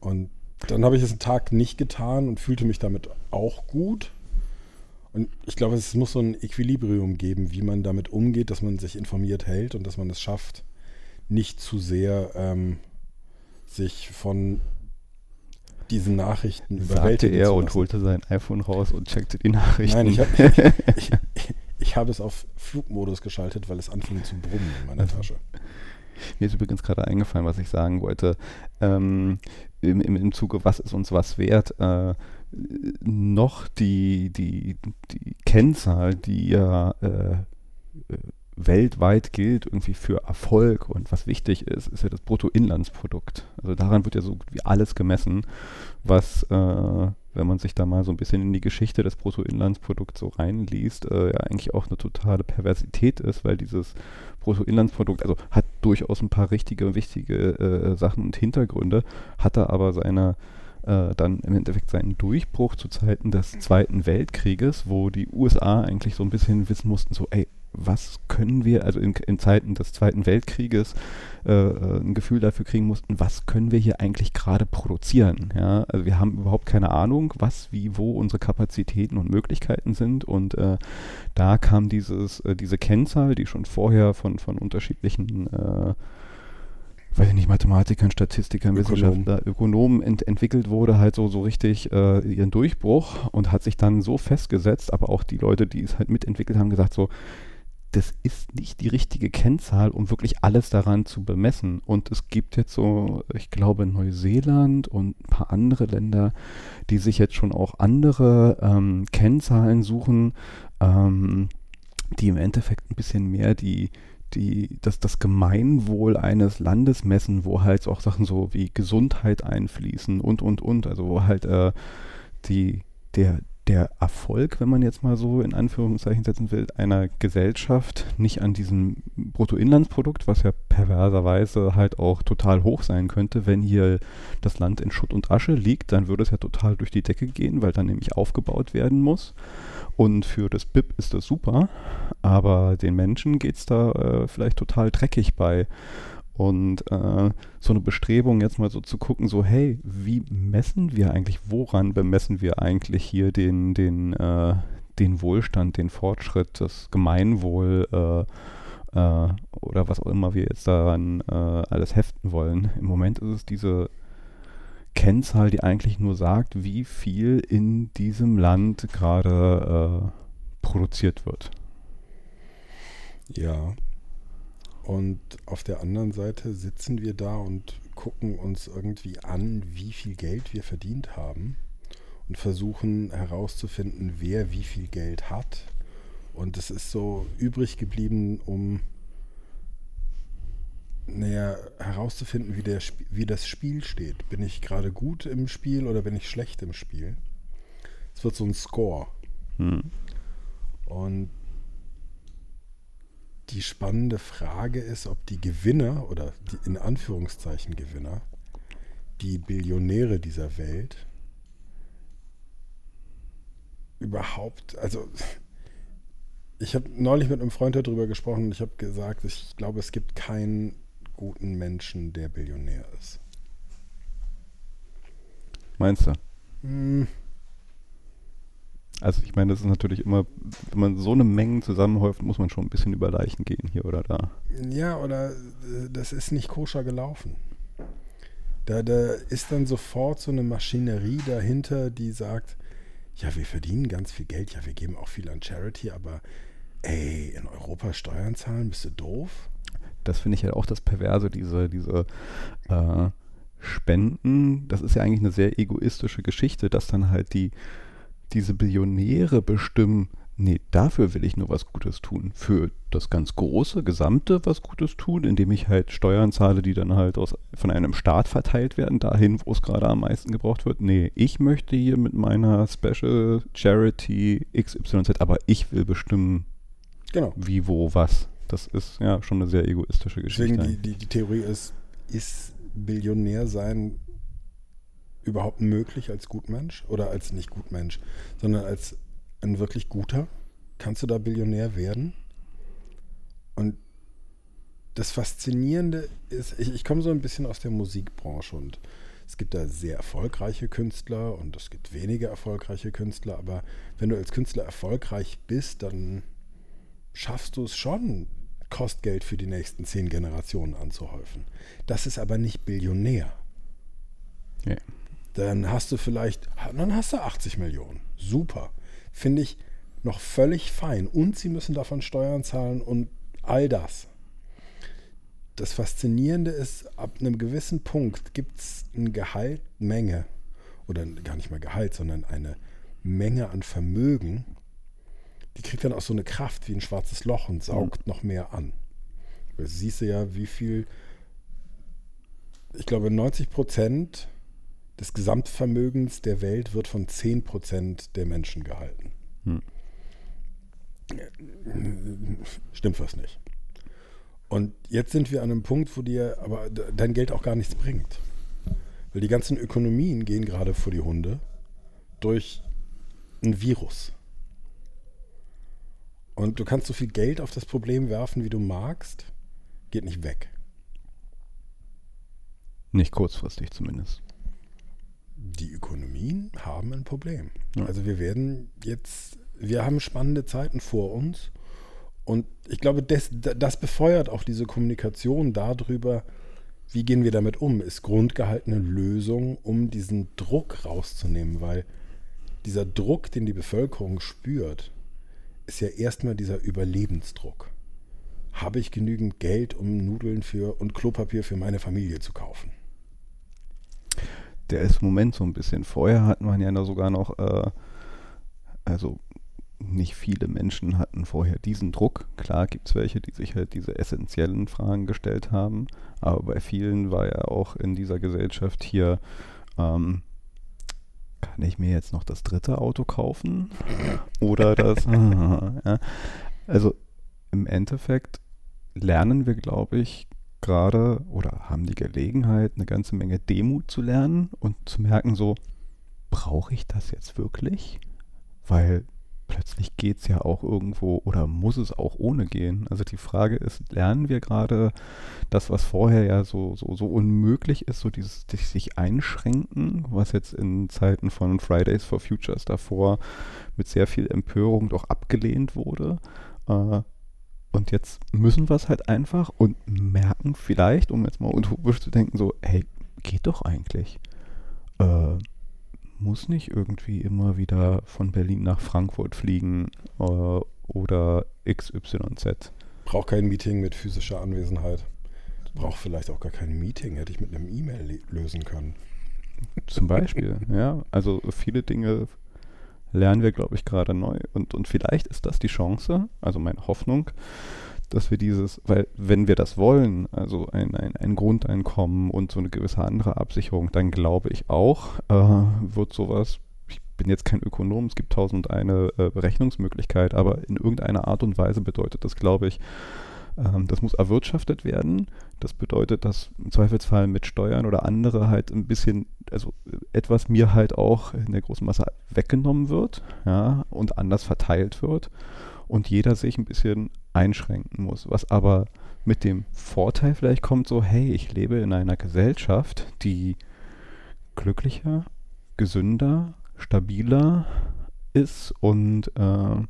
[SPEAKER 2] Und dann habe ich es einen Tag nicht getan und fühlte mich damit auch gut. Und ich glaube, es muss so ein Equilibrium geben, wie man damit umgeht, dass man sich informiert hält und dass man es schafft, nicht zu sehr ähm, sich von diesen Nachrichten
[SPEAKER 1] überwältigen Sagte er und holte sein iPhone raus und checkte die Nachrichten. Nein,
[SPEAKER 2] ich, hab, ich, ich, ich habe es auf Flugmodus geschaltet, weil es anfing zu brummen in meiner Tasche.
[SPEAKER 1] Mir ist übrigens gerade eingefallen, was ich sagen wollte. Ähm, im, im, Im Zuge, was ist uns was wert? Äh, noch die, die, die Kennzahl, die ja äh, weltweit gilt irgendwie für Erfolg und was wichtig ist, ist ja das Bruttoinlandsprodukt. Also daran wird ja so wie alles gemessen, was, äh, wenn man sich da mal so ein bisschen in die Geschichte des Bruttoinlandsprodukts so reinliest, äh, ja eigentlich auch eine totale Perversität ist, weil dieses Bruttoinlandsprodukt, also hat durchaus ein paar richtige, wichtige äh, Sachen und Hintergründe, hat da aber seine äh, dann im Endeffekt seinen Durchbruch zu Zeiten des Zweiten Weltkrieges, wo die USA eigentlich so ein bisschen wissen mussten, so, ey, was können wir, also in, in Zeiten des Zweiten Weltkrieges, äh, äh, ein Gefühl dafür kriegen mussten, was können wir hier eigentlich gerade produzieren. Ja? Also wir haben überhaupt keine Ahnung, was, wie, wo unsere Kapazitäten und Möglichkeiten sind. Und äh, da kam dieses, äh, diese Kennzahl, die schon vorher von, von unterschiedlichen äh, weiß ich nicht, Mathematikern, Statistikern, Ökonomen. Wissenschaftler, Ökonomen ent entwickelt wurde, halt so, so richtig äh, ihren Durchbruch und hat sich dann so festgesetzt, aber auch die Leute, die es halt mitentwickelt haben, gesagt so, das ist nicht die richtige Kennzahl, um wirklich alles daran zu bemessen. Und es gibt jetzt so, ich glaube, Neuseeland und ein paar andere Länder, die sich jetzt schon auch andere ähm, Kennzahlen suchen, ähm, die im Endeffekt ein bisschen mehr die, die, das, das Gemeinwohl eines Landes messen, wo halt auch Sachen so wie Gesundheit einfließen und, und, und. Also wo halt äh, die, der, der Erfolg, wenn man jetzt mal so in Anführungszeichen setzen will, einer Gesellschaft nicht an diesem Bruttoinlandsprodukt, was ja perverserweise halt auch total hoch sein könnte, wenn hier das Land in Schutt und Asche liegt, dann würde es ja total durch die Decke gehen, weil dann nämlich aufgebaut werden muss. Und für das BIP ist das super, aber den Menschen geht es da äh, vielleicht total dreckig bei. Und äh, so eine Bestrebung jetzt mal so zu gucken, so hey, wie messen wir eigentlich, woran bemessen wir eigentlich hier den, den, äh, den Wohlstand, den Fortschritt, das Gemeinwohl äh, äh oder was auch immer wir jetzt daran äh, alles heften wollen. Im Moment ist es diese Kennzahl, die eigentlich nur sagt, wie viel in diesem Land gerade äh, produziert wird.
[SPEAKER 2] Ja, und auf der anderen Seite sitzen wir da und gucken uns irgendwie an, wie viel Geld wir verdient haben und versuchen herauszufinden, wer wie viel Geld hat. Und es ist so übrig geblieben, um naja, herauszufinden, wie, der, wie das Spiel steht. Bin ich gerade gut im Spiel oder bin ich schlecht im Spiel? Es wird so ein Score. Hm. Und die spannende Frage ist, ob die Gewinner oder die in Anführungszeichen Gewinner, die Billionäre dieser Welt, überhaupt, also ich habe neulich mit einem Freund darüber gesprochen und ich habe gesagt, ich glaube, es gibt keinen guten Menschen, der Billionär ist.
[SPEAKER 1] Meinst du? Hm, also ich meine, das ist natürlich immer, wenn man so eine Menge zusammenhäuft, muss man schon ein bisschen über Leichen gehen hier oder da.
[SPEAKER 2] Ja, oder äh, das ist nicht koscher gelaufen. Da, da ist dann sofort so eine Maschinerie dahinter, die sagt, ja, wir verdienen ganz viel Geld, ja, wir geben auch viel an Charity, aber ey, in Europa Steuern zahlen, bist du doof?
[SPEAKER 1] Das finde ich halt auch das Perverse, diese, diese äh, Spenden, das ist ja eigentlich eine sehr egoistische Geschichte, dass dann halt die diese Billionäre bestimmen, nee, dafür will ich nur was Gutes tun. Für das ganz große, gesamte was Gutes tun, indem ich halt Steuern zahle, die dann halt aus, von einem Staat verteilt werden, dahin, wo es gerade am meisten gebraucht wird. Nee, ich möchte hier mit meiner Special Charity XYZ, aber ich will bestimmen, genau. wie, wo, was. Das ist ja schon eine sehr egoistische Geschichte.
[SPEAKER 2] Deswegen die, die, die Theorie ist, ist Billionär sein überhaupt möglich als Gutmensch oder als nicht Gutmensch, sondern als ein wirklich guter? Kannst du da Billionär werden? Und das Faszinierende ist, ich, ich komme so ein bisschen aus der Musikbranche und es gibt da sehr erfolgreiche Künstler und es gibt weniger erfolgreiche Künstler, aber wenn du als Künstler erfolgreich bist, dann schaffst du es schon, Kostgeld für die nächsten zehn Generationen anzuhäufen. Das ist aber nicht Billionär. Ja dann hast du vielleicht, dann hast du 80 Millionen. Super. Finde ich noch völlig fein. Und sie müssen davon Steuern zahlen und all das. Das Faszinierende ist, ab einem gewissen Punkt gibt es eine Gehaltmenge, oder gar nicht mal Gehalt, sondern eine Menge an Vermögen, die kriegt dann auch so eine Kraft wie ein schwarzes Loch und saugt mhm. noch mehr an. Du siehst ja, wie viel, ich glaube 90 Prozent des Gesamtvermögens der Welt wird von 10% der Menschen gehalten. Hm. Stimmt was nicht. Und jetzt sind wir an einem Punkt, wo dir aber dein Geld auch gar nichts bringt. Weil die ganzen Ökonomien gehen gerade vor die Hunde durch ein Virus. Und du kannst so viel Geld auf das Problem werfen, wie du magst, geht nicht weg.
[SPEAKER 1] Nicht kurzfristig zumindest.
[SPEAKER 2] Die Ökonomien haben ein Problem.
[SPEAKER 1] Ja.
[SPEAKER 2] Also wir werden jetzt, wir haben spannende Zeiten vor uns. Und ich glaube, das, das befeuert auch diese Kommunikation darüber, wie gehen wir damit um, ist Grundgehalt eine Lösung, um diesen Druck rauszunehmen, weil dieser Druck, den die Bevölkerung spürt, ist ja erstmal dieser Überlebensdruck. Habe ich genügend Geld, um Nudeln für und Klopapier für meine Familie zu kaufen?
[SPEAKER 1] Der ist im Moment so ein bisschen. Vorher hat man ja sogar noch, äh, also nicht viele Menschen hatten vorher diesen Druck. Klar gibt es welche, die sich halt diese essentiellen Fragen gestellt haben, aber bei vielen war ja auch in dieser Gesellschaft hier, ähm, kann ich mir jetzt noch das dritte Auto kaufen? Oder das? ja. Also im Endeffekt lernen wir, glaube ich, gerade oder haben die Gelegenheit, eine ganze Menge Demut zu lernen und zu merken, so, brauche ich das jetzt wirklich? Weil plötzlich geht es ja auch irgendwo oder muss es auch ohne gehen. Also die Frage ist, lernen wir gerade das, was vorher ja so, so, so unmöglich ist, so dieses, dieses sich einschränken, was jetzt in Zeiten von Fridays for Futures davor mit sehr viel Empörung doch abgelehnt wurde. Äh, und jetzt müssen wir es halt einfach und merken vielleicht, um jetzt mal utopisch zu denken, so, hey, geht doch eigentlich. Äh, muss nicht irgendwie immer wieder von Berlin nach Frankfurt fliegen äh, oder XYZ.
[SPEAKER 2] Braucht kein Meeting mit physischer Anwesenheit. Braucht vielleicht auch gar kein Meeting, hätte ich mit einem E-Mail lösen können.
[SPEAKER 1] Zum Beispiel, ja. Also viele Dinge lernen wir, glaube ich, gerade neu. Und, und vielleicht ist das die Chance, also meine Hoffnung, dass wir dieses, weil wenn wir das wollen, also ein, ein, ein Grundeinkommen und so eine gewisse andere Absicherung, dann glaube ich auch, äh, wird sowas, ich bin jetzt kein Ökonom, es gibt tausend eine äh, Berechnungsmöglichkeit, aber in irgendeiner Art und Weise bedeutet das, glaube ich, ähm, das muss erwirtschaftet werden. Das bedeutet, dass im Zweifelsfall mit Steuern oder andere halt ein bisschen, also etwas mir halt auch in der großen Masse weggenommen wird, ja, und anders verteilt wird und jeder sich ein bisschen einschränken muss. Was aber mit dem Vorteil vielleicht kommt, so, hey, ich lebe in einer Gesellschaft, die glücklicher, gesünder, stabiler ist und äh,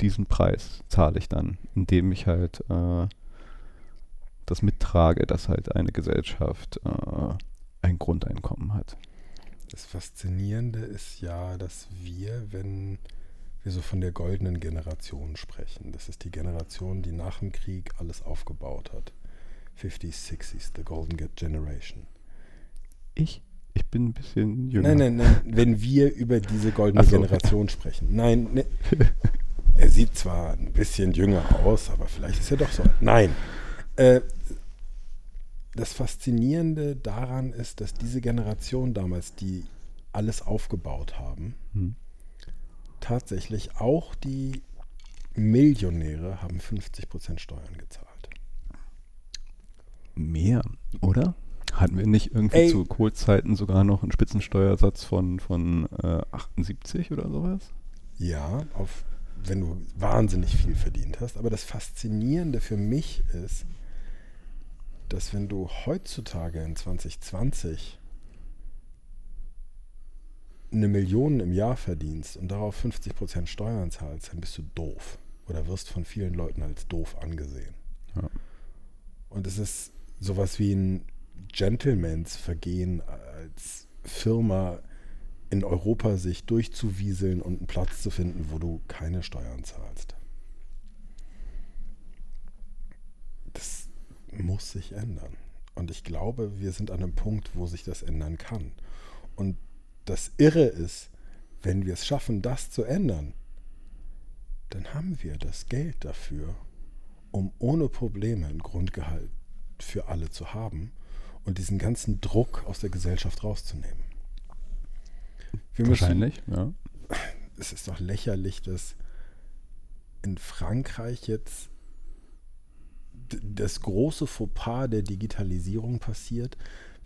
[SPEAKER 1] diesen Preis zahle ich dann, indem ich halt äh, das mittrage, dass halt eine Gesellschaft äh, ein Grundeinkommen hat.
[SPEAKER 2] Das Faszinierende ist ja, dass wir, wenn wir so von der goldenen Generation sprechen, das ist die Generation, die nach dem Krieg alles aufgebaut hat. 50s, 60s, the Golden Generation.
[SPEAKER 1] Ich? Ich bin ein bisschen jünger.
[SPEAKER 2] Nein, nein, nein, wenn wir über diese goldene so. Generation sprechen. Nein, ne, er sieht zwar ein bisschen jünger aus, aber vielleicht ist er doch so. Nein. Äh, das Faszinierende daran ist, dass diese Generation damals, die alles aufgebaut haben, hm. tatsächlich auch die Millionäre haben 50% Steuern gezahlt.
[SPEAKER 1] Mehr, oder? Hatten wir nicht irgendwie Ey. zu Kohlzeiten sogar noch einen Spitzensteuersatz von, von äh, 78 oder sowas?
[SPEAKER 2] Ja, auf, wenn du wahnsinnig viel verdient hast. Aber das Faszinierende für mich ist, dass wenn du heutzutage in 2020 eine Million im Jahr verdienst und darauf 50% Steuern zahlst, dann bist du doof. Oder wirst von vielen Leuten als doof angesehen. Ja. Und es ist sowas wie ein Gentlemans Vergehen als Firma in Europa sich durchzuwieseln und einen Platz zu finden, wo du keine Steuern zahlst. Das muss sich ändern. Und ich glaube, wir sind an einem Punkt, wo sich das ändern kann. Und das Irre ist, wenn wir es schaffen, das zu ändern, dann haben wir das Geld dafür, um ohne Probleme ein Grundgehalt für alle zu haben und diesen ganzen Druck aus der Gesellschaft rauszunehmen.
[SPEAKER 1] Wir Wahrscheinlich, müssen, ja.
[SPEAKER 2] Es ist doch lächerlich, dass in Frankreich jetzt das große Fauxpas der Digitalisierung passiert,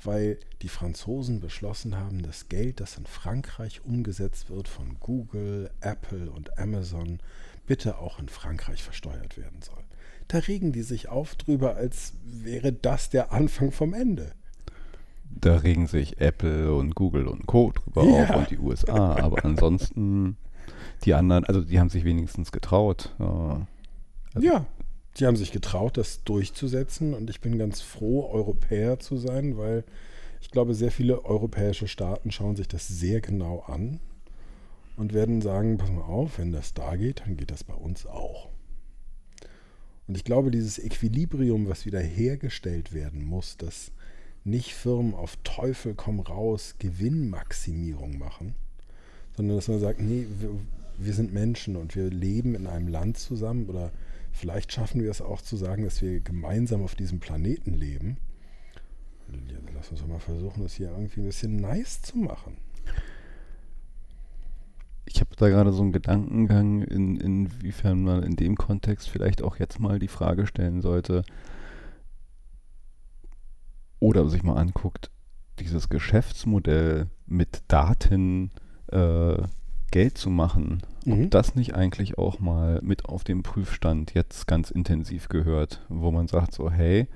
[SPEAKER 2] weil die Franzosen beschlossen haben, das Geld, das in Frankreich umgesetzt wird von Google, Apple und Amazon, bitte auch in Frankreich versteuert werden soll. Da regen die sich auf drüber, als wäre das der Anfang vom Ende.
[SPEAKER 1] Da regen sich Apple und Google und Co. drüber
[SPEAKER 2] Ja.
[SPEAKER 1] auf und die USA. Aber ansonsten, die anderen, also die haben sich wenigstens getraut. Also-
[SPEAKER 2] ja, die haben sich getraut, das durchzusetzen und ich bin ganz froh, Europäer zu sein, weil ich glaube, sehr viele europäische Staaten schauen sich das sehr genau an und werden sagen, pass mal auf, wenn das da geht, dann geht das bei uns auch. Und ich glaube, dieses Equilibrium, was wieder hergestellt werden muss, dass nicht Firmen auf Teufel komm raus Gewinnmaximierung machen, sondern dass man sagt, nee, wir, wir sind Menschen und wir leben in einem Land zusammen oder vielleicht schaffen wir es auch zu sagen, dass wir gemeinsam auf diesem Planeten leben. Lass uns doch mal versuchen, das hier irgendwie ein bisschen nice zu machen.
[SPEAKER 1] Ich habe da gerade so einen Gedankengang, in, inwiefern man in dem Kontext vielleicht auch jetzt mal die Frage stellen sollte oder sich mal anguckt, dieses Geschäftsmodell mit Daten äh, Geld zu machen,
[SPEAKER 2] Mhm.
[SPEAKER 1] ob das nicht eigentlich auch mal mit auf den Prüfstand jetzt ganz intensiv gehört, wo man sagt so, hey,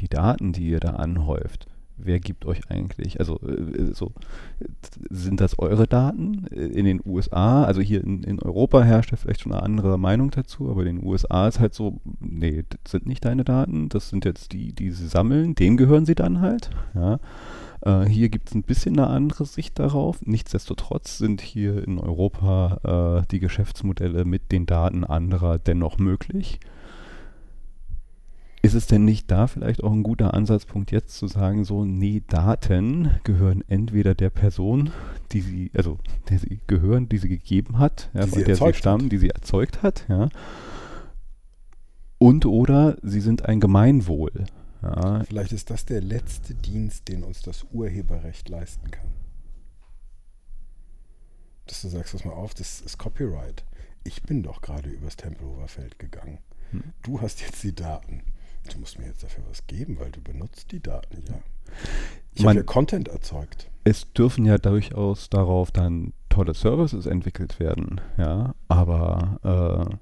[SPEAKER 1] die Daten, die ihr da anhäuft, wer gibt euch eigentlich, also äh, so, äh, sind das eure Daten in den USA? Also hier in, in Europa herrscht ja vielleicht schon eine andere Meinung dazu, aber in den USA ist halt so, nee, das sind nicht deine Daten, das sind jetzt die, die sie sammeln, denen gehören sie dann halt, ja. Äh, hier gibt es ein bisschen eine andere Sicht darauf. Nichtsdestotrotz sind hier in Europa äh, die Geschäftsmodelle mit den Daten anderer dennoch möglich. Ist es denn nicht da vielleicht auch ein guter Ansatzpunkt jetzt zu sagen, so, nee, Daten gehören entweder der Person, die sie, also der sie gehören, die sie gegeben hat, ja,
[SPEAKER 2] Die
[SPEAKER 1] von der sie stammen,
[SPEAKER 2] hat.
[SPEAKER 1] die sie erzeugt hat, ja. Und oder sie sind ein Gemeinwohl. Ja,
[SPEAKER 2] Vielleicht ist das der letzte Dienst, den uns das Urheberrecht leisten kann. Dass du sagst, pass mal auf, das ist Copyright. Ich bin doch gerade übers Tempelhofer Feld gegangen.
[SPEAKER 1] Hm.
[SPEAKER 2] Du hast jetzt die Daten. Du musst mir jetzt dafür was geben, weil du benutzt die Daten, ja. Ich habe ja Content erzeugt.
[SPEAKER 1] es dürfen ja durchaus darauf dann tolle Services entwickelt werden, ja, aber äh,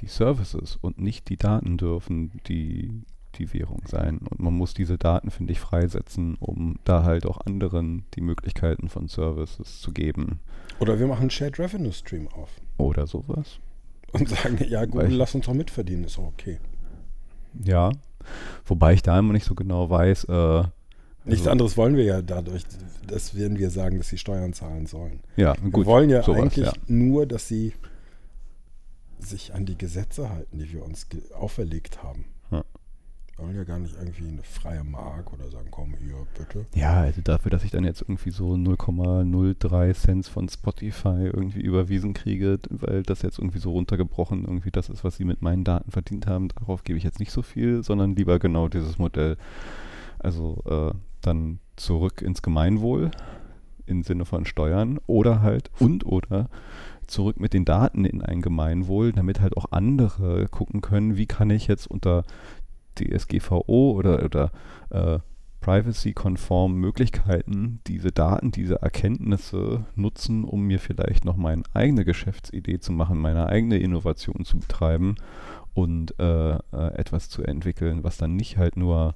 [SPEAKER 1] die Services und nicht die Daten dürfen die, die Währung sein. Und man muss diese Daten, finde ich, freisetzen, um da halt auch anderen die Möglichkeiten von Services zu geben
[SPEAKER 2] Oder wir machen einen Shared Revenue Stream auf
[SPEAKER 1] oder sowas.
[SPEAKER 2] und sagen, ja, Google, lass uns doch mitverdienen, ist auch okay.
[SPEAKER 1] Ja, wobei ich da immer nicht so genau weiß. Äh,
[SPEAKER 2] Nichts
[SPEAKER 1] also-
[SPEAKER 2] anderes wollen wir ja dadurch, dass werden wir sagen, dass sie Steuern zahlen sollen.
[SPEAKER 1] Ja,
[SPEAKER 2] Wir
[SPEAKER 1] gut.
[SPEAKER 2] wollen ja
[SPEAKER 1] sowas,
[SPEAKER 2] eigentlich
[SPEAKER 1] ja.
[SPEAKER 2] nur, dass sie sich an die Gesetze halten, die wir uns auferlegt haben.
[SPEAKER 1] Ja.
[SPEAKER 2] Wir wollen ja gar nicht irgendwie eine freie Mark oder sagen, komm hier, bitte.
[SPEAKER 1] Ja, also dafür, dass ich dann jetzt irgendwie so 0,03 Cent von Spotify irgendwie überwiesen kriege, weil das jetzt irgendwie so runtergebrochen irgendwie das ist, was sie mit meinen Daten verdient haben, darauf gebe ich jetzt nicht so viel, sondern lieber genau dieses Modell. Also äh, dann zurück ins Gemeinwohl im Sinne von Steuern oder halt und oder zurück mit den Daten in ein Gemeinwohl, damit halt auch andere gucken können, wie kann ich jetzt unter DSGVO oder, oder äh, privacy-konform Möglichkeiten, diese Daten, diese Erkenntnisse nutzen, um mir vielleicht noch meine eigene Geschäftsidee zu machen, meine eigene Innovation zu betreiben und äh, äh, etwas zu entwickeln, was dann nicht halt nur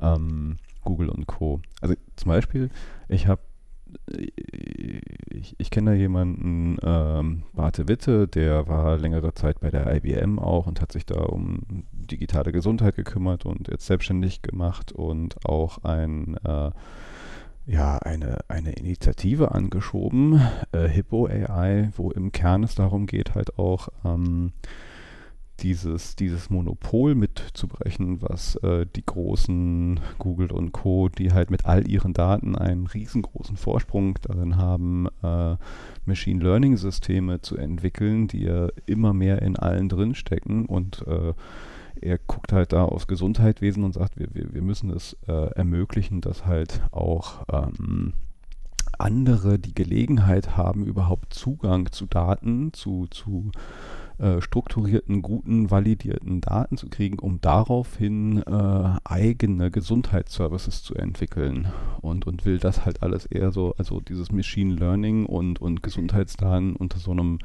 [SPEAKER 1] ähm, Google und Co. Also zum Beispiel, ich habe ich, ich kenne da jemanden, ähm, Barte Witte, der war längere Zeit bei der IBM auch und hat sich da um digitale Gesundheit gekümmert und jetzt selbstständig gemacht und auch ein, äh, ja, eine, eine Initiative angeschoben, äh, Hippo AI, wo im Kern es darum geht, halt auch ähm, dieses, dieses Monopol mitzubrechen, was äh, die großen Google und Co., die halt mit all ihren Daten einen riesengroßen Vorsprung darin haben, äh, Machine Learning Systeme zu entwickeln, die ja immer mehr in allen drin stecken und äh, er guckt halt da aufs Gesundheitswesen und sagt, wir, wir, wir müssen es äh, ermöglichen, dass halt auch ähm, andere die Gelegenheit haben, überhaupt Zugang zu Daten, zu, zu strukturierten, guten, validierten Daten zu kriegen, um daraufhin äh, eigene Gesundheitsservices zu entwickeln. Und, und will das halt alles eher so, also dieses Machine Learning und, und Gesundheitsdaten unter so einem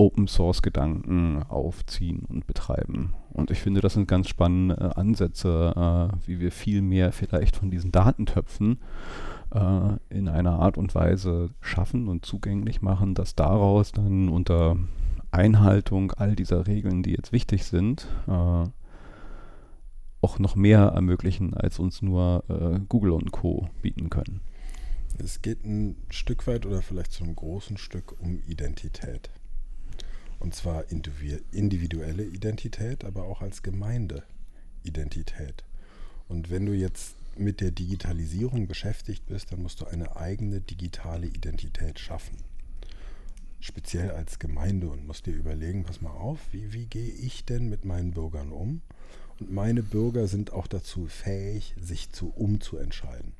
[SPEAKER 1] Open Source Gedanken aufziehen und betreiben. Und ich finde, das sind ganz spannende Ansätze, äh, wie wir viel mehr vielleicht von diesen Datentöpfen äh, in einer Art und Weise schaffen und zugänglich machen, dass daraus dann unter Einhaltung all dieser Regeln, die jetzt wichtig sind, äh, auch noch mehr ermöglichen, als uns nur äh, Google und Co. bieten können.
[SPEAKER 2] Es geht ein Stück weit oder vielleicht zu einem großen Stück um Identität. Und zwar individuelle Identität, aber auch als Gemeindeidentität. Und wenn du jetzt mit der Digitalisierung beschäftigt bist, dann musst du eine eigene digitale Identität schaffen. Speziell als Gemeinde und musst dir überlegen, pass mal auf, wie, wie gehe ich denn mit meinen Bürgern um? Und meine Bürger sind auch dazu fähig, sich zu umzuentscheiden.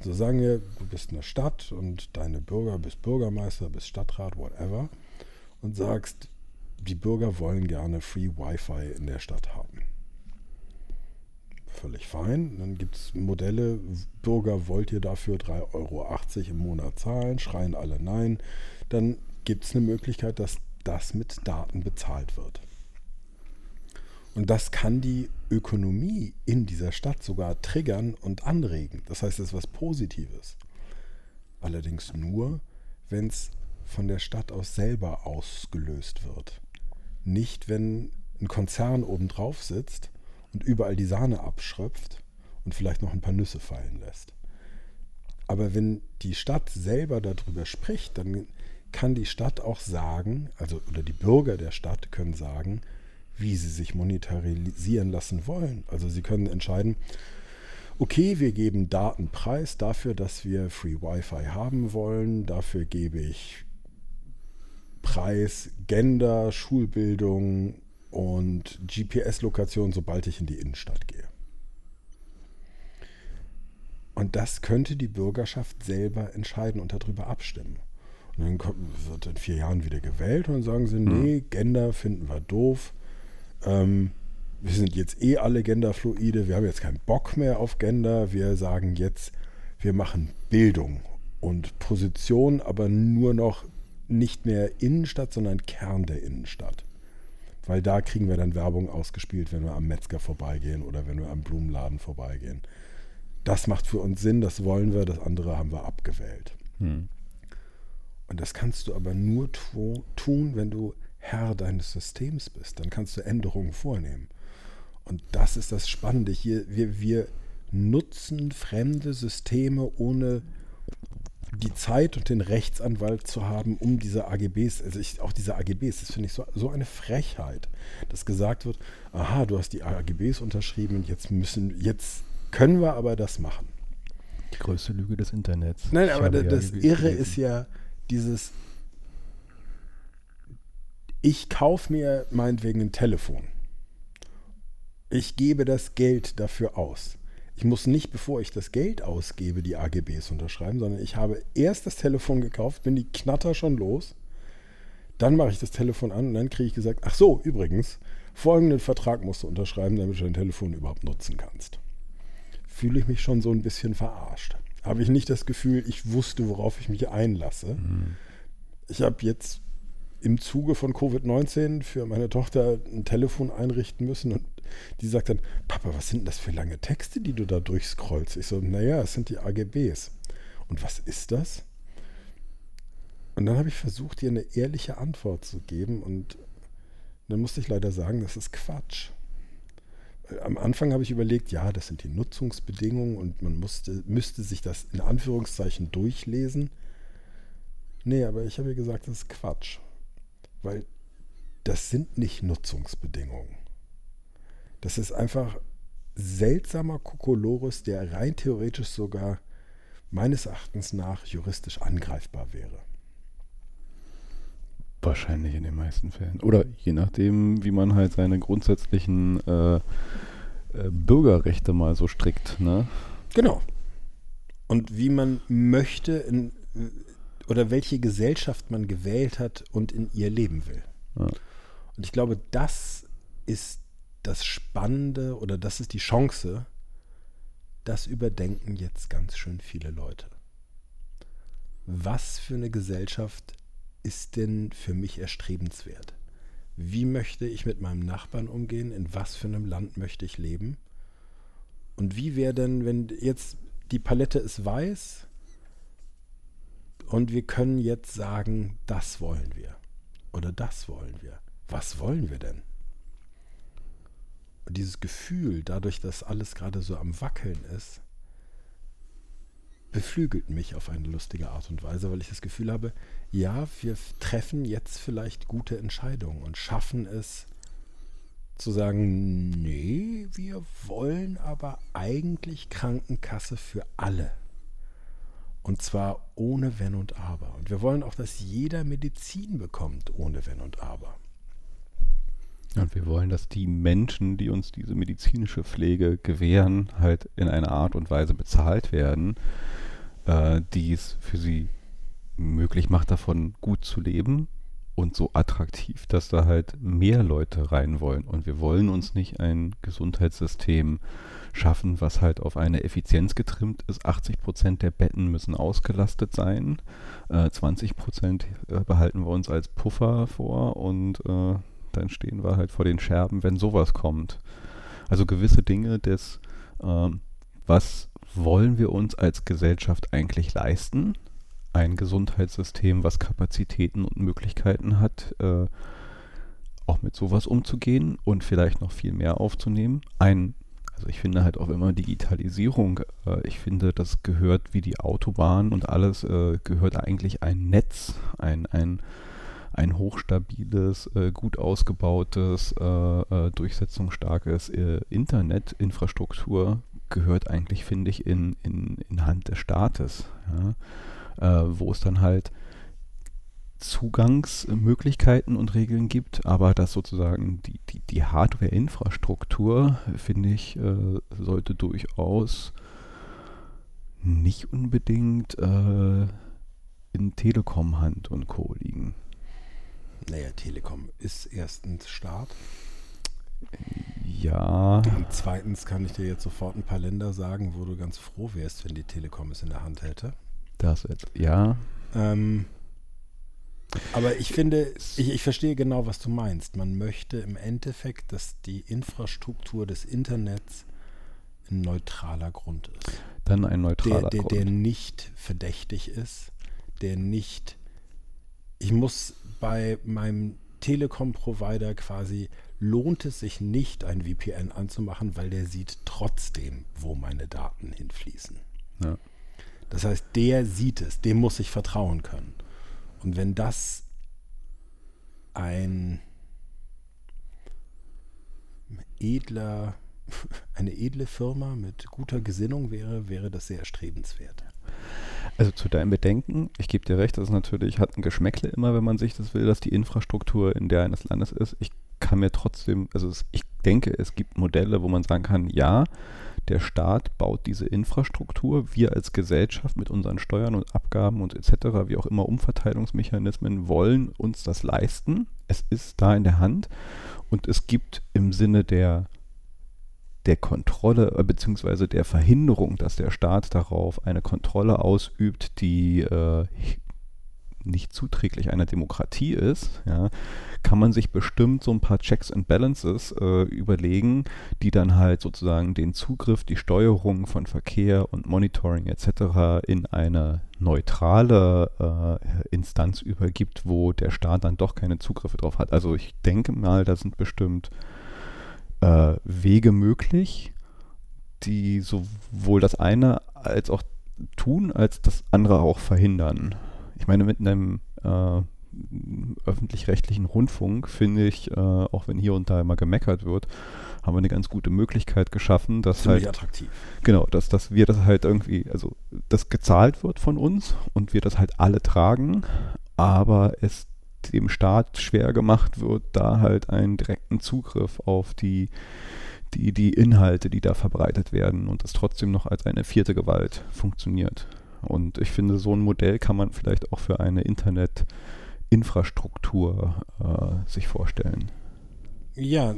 [SPEAKER 2] So also sagen wir, du bist eine Stadt und deine Bürger, bist Bürgermeister, bist Stadtrat, whatever und sagst, die Bürger wollen gerne Free Wi-Fi in der Stadt haben. Völlig fein. Dann gibt es Modelle, Bürger wollt ihr dafür 3,80 Euro im Monat zahlen, schreien alle nein. Dann gibt es eine Möglichkeit, dass das mit Daten bezahlt wird. Und das kann die Ökonomie in dieser Stadt sogar triggern und anregen. Das heißt, es ist was Positives. Allerdings nur, wenn es von der Stadt aus selber ausgelöst wird. Nicht, wenn ein Konzern obendrauf sitzt und überall die Sahne abschröpft und vielleicht noch ein paar Nüsse fallen lässt. Aber wenn die Stadt selber darüber spricht, dann kann die Stadt auch sagen, also oder die Bürger der Stadt können sagen, wie sie sich monetarisieren lassen wollen. Also sie können entscheiden, okay, wir geben Datenpreis dafür, dass wir Free Wi-Fi haben wollen, dafür gebe ich Preis, Gender, Schulbildung und GPS-Lokation, sobald ich in die Innenstadt gehe. Und das könnte die Bürgerschaft selber entscheiden und darüber abstimmen. Und dann kommt, wird in vier Jahren wieder gewählt und dann sagen sie, hm. nee, Gender finden wir doof. Ähm, wir sind jetzt eh alle genderfluide, wir haben jetzt keinen Bock mehr auf Gender. Wir sagen jetzt, wir machen Bildung und Position, aber nur noch nicht mehr Innenstadt, sondern Kern der Innenstadt. Weil da kriegen wir dann Werbung ausgespielt, wenn wir am Metzger vorbeigehen oder wenn wir am Blumenladen vorbeigehen. Das macht für uns Sinn, das wollen wir, das andere haben wir abgewählt. Hm. Und das kannst du aber nur tu tun, wenn du Herr deines Systems bist. Dann kannst du Änderungen vornehmen. Und das ist das Spannende. Hier, wir, wir nutzen fremde Systeme, ohne die Zeit und den Rechtsanwalt zu haben, um diese AGBs, also ich, auch diese AGBs, das finde ich so, so eine Frechheit, dass gesagt wird, aha, du hast die AGBs unterschrieben und jetzt müssen, jetzt können wir aber das machen.
[SPEAKER 1] Die größte Lüge des Internets.
[SPEAKER 2] Nein, ich aber das Irre ist ja dieses, ich kaufe mir meinetwegen ein Telefon. Ich gebe das Geld dafür aus. Ich muss nicht, bevor ich das Geld ausgebe, die AGBs unterschreiben, sondern ich habe erst das Telefon gekauft, bin die Knatter schon los. Dann mache ich das Telefon an und dann kriege ich gesagt, ach so, übrigens, folgenden Vertrag musst du unterschreiben, damit du dein Telefon überhaupt nutzen kannst. Fühle ich mich schon so ein bisschen verarscht. Habe ich nicht das Gefühl, ich wusste, worauf ich mich einlasse. Mhm. Ich habe jetzt im Zuge von Covid-19 für meine Tochter ein Telefon einrichten müssen und die sagt dann, Papa, was sind denn das für lange Texte, die du da durchscrollst? Ich so, naja, es sind die AGBs. Und was ist das? Und dann habe ich versucht, ihr eine ehrliche Antwort zu geben und dann musste ich leider sagen, das ist Quatsch. Am Anfang habe ich überlegt, ja, das sind die Nutzungsbedingungen und man musste, müsste sich das in Anführungszeichen durchlesen. Nee, aber ich habe ihr gesagt, das ist Quatsch. Weil das sind nicht Nutzungsbedingungen. Das ist einfach seltsamer Kokolores, der rein theoretisch sogar meines Erachtens nach juristisch angreifbar wäre.
[SPEAKER 1] Wahrscheinlich in den meisten Fällen. Oder je nachdem, wie man halt seine grundsätzlichen äh, äh, Bürgerrechte mal so strickt. Ne?
[SPEAKER 2] Genau. Und wie man möchte in, oder welche Gesellschaft man gewählt hat und in ihr leben will. Ja. Und ich glaube, das ist das Spannende oder das ist die Chance, das überdenken jetzt ganz schön viele Leute. Was für eine Gesellschaft ist denn für mich erstrebenswert? Wie möchte ich mit meinem Nachbarn umgehen? In was für einem Land möchte ich leben? Und wie wäre denn, wenn jetzt die Palette ist weiß und wir können jetzt sagen, das wollen wir oder das wollen wir. Was wollen wir denn? Und dieses Gefühl, dadurch, dass alles gerade so am Wackeln ist, beflügelt mich auf eine lustige Art und Weise, weil ich das Gefühl habe, ja, wir treffen jetzt vielleicht gute Entscheidungen und schaffen es zu sagen, nee, wir wollen aber eigentlich Krankenkasse für alle. Und zwar ohne Wenn und Aber. Und wir wollen auch, dass jeder Medizin bekommt ohne Wenn und Aber.
[SPEAKER 1] Und wir wollen, dass die Menschen, die uns diese medizinische Pflege gewähren, halt in einer Art und Weise bezahlt werden, äh, die es für sie möglich macht, davon gut zu leben und so attraktiv, dass da halt mehr Leute rein wollen. Und wir wollen uns nicht ein Gesundheitssystem schaffen, was halt auf eine Effizienz getrimmt ist. 80 Prozent der Betten müssen ausgelastet sein. Äh, 20 Prozent äh, behalten wir uns als Puffer vor und äh, dann stehen wir halt vor den Scherben, wenn sowas kommt. Also gewisse Dinge des, ähm, was wollen wir uns als Gesellschaft eigentlich leisten? Ein Gesundheitssystem, was Kapazitäten und Möglichkeiten hat, äh, auch mit sowas umzugehen und vielleicht noch viel mehr aufzunehmen. Ein, also ich finde halt auch immer Digitalisierung, äh, ich finde, das gehört wie die Autobahn und alles, äh, gehört eigentlich ein Netz, ein, ein ein hochstabiles, äh, gut ausgebautes, äh, äh, durchsetzungsstarkes Internetinfrastruktur gehört eigentlich, finde ich, in, in, in Hand des Staates, ja? Äh, wo es dann halt Zugangsmöglichkeiten und Regeln gibt, aber dass sozusagen die, die, die Hardware-Infrastruktur, finde ich, äh, sollte durchaus nicht unbedingt in Telekom-Hand und Co. liegen.
[SPEAKER 2] Naja, Telekom ist erstens Staat.
[SPEAKER 1] Ja.
[SPEAKER 2] Und zweitens kann ich dir jetzt sofort ein paar Länder sagen, wo du ganz froh wärst, wenn die Telekom es in der Hand hätte.
[SPEAKER 1] Das jetzt, ja.
[SPEAKER 2] Ähm, aber ich finde, ich, ich verstehe genau, was du meinst. Man möchte im Endeffekt, dass die Infrastruktur des Internets ein neutraler Grund ist.
[SPEAKER 1] Dann ein neutraler
[SPEAKER 2] der, der,
[SPEAKER 1] Grund.
[SPEAKER 2] Der nicht verdächtig ist, der nicht. Ich muss bei meinem Telekom-Provider quasi lohnt es sich nicht, ein VPN anzumachen, weil der sieht trotzdem, wo meine Daten hinfließen.
[SPEAKER 1] Ja.
[SPEAKER 2] Das heißt, der sieht es, dem muss ich vertrauen können. Und wenn das ein edler, eine edle Firma mit guter Gesinnung wäre, wäre das sehr erstrebenswert.
[SPEAKER 1] Also zu deinem Bedenken, ich gebe dir recht, das ist natürlich, hat ein Geschmäckle immer, wenn man sich das will, dass die Infrastruktur in der eines Landes ist. Ich kann mir trotzdem, also es, ich denke, es gibt Modelle, wo man sagen kann, ja, der Staat baut diese Infrastruktur, wir als Gesellschaft mit unseren Steuern und Abgaben und etc., wie auch immer Umverteilungsmechanismen wollen uns das leisten. Es ist da in der Hand und es gibt im Sinne der der Kontrolle äh, bzw. der Verhinderung, dass der Staat darauf eine Kontrolle ausübt, die äh, nicht zuträglich einer Demokratie ist, ja, kann man sich bestimmt so ein paar Checks and Balances äh, überlegen, die dann halt sozusagen den Zugriff, die Steuerung von Verkehr und Monitoring etc. in eine neutrale äh, Instanz übergibt, wo der Staat dann doch keine Zugriffe drauf hat. Also ich denke mal, da sind bestimmt äh, Wege möglich, die sowohl das eine als auch tun, als das andere auch verhindern. Ich meine, mit einem äh, öffentlich-rechtlichen Rundfunk finde ich, äh, auch wenn hier und da immer gemeckert wird, haben wir eine ganz gute Möglichkeit geschaffen, dass
[SPEAKER 2] Ziemlich
[SPEAKER 1] halt
[SPEAKER 2] attraktiv.
[SPEAKER 1] genau, dass, dass wir das halt irgendwie, also das gezahlt wird von uns und wir das halt alle tragen, aber es dem Staat schwer gemacht wird, da halt einen direkten Zugriff auf die, die, die Inhalte, die da verbreitet werden und es trotzdem noch als eine vierte Gewalt funktioniert. Und ich finde, so ein Modell kann man vielleicht auch für eine Internetinfrastruktur äh, sich vorstellen.
[SPEAKER 2] Ja,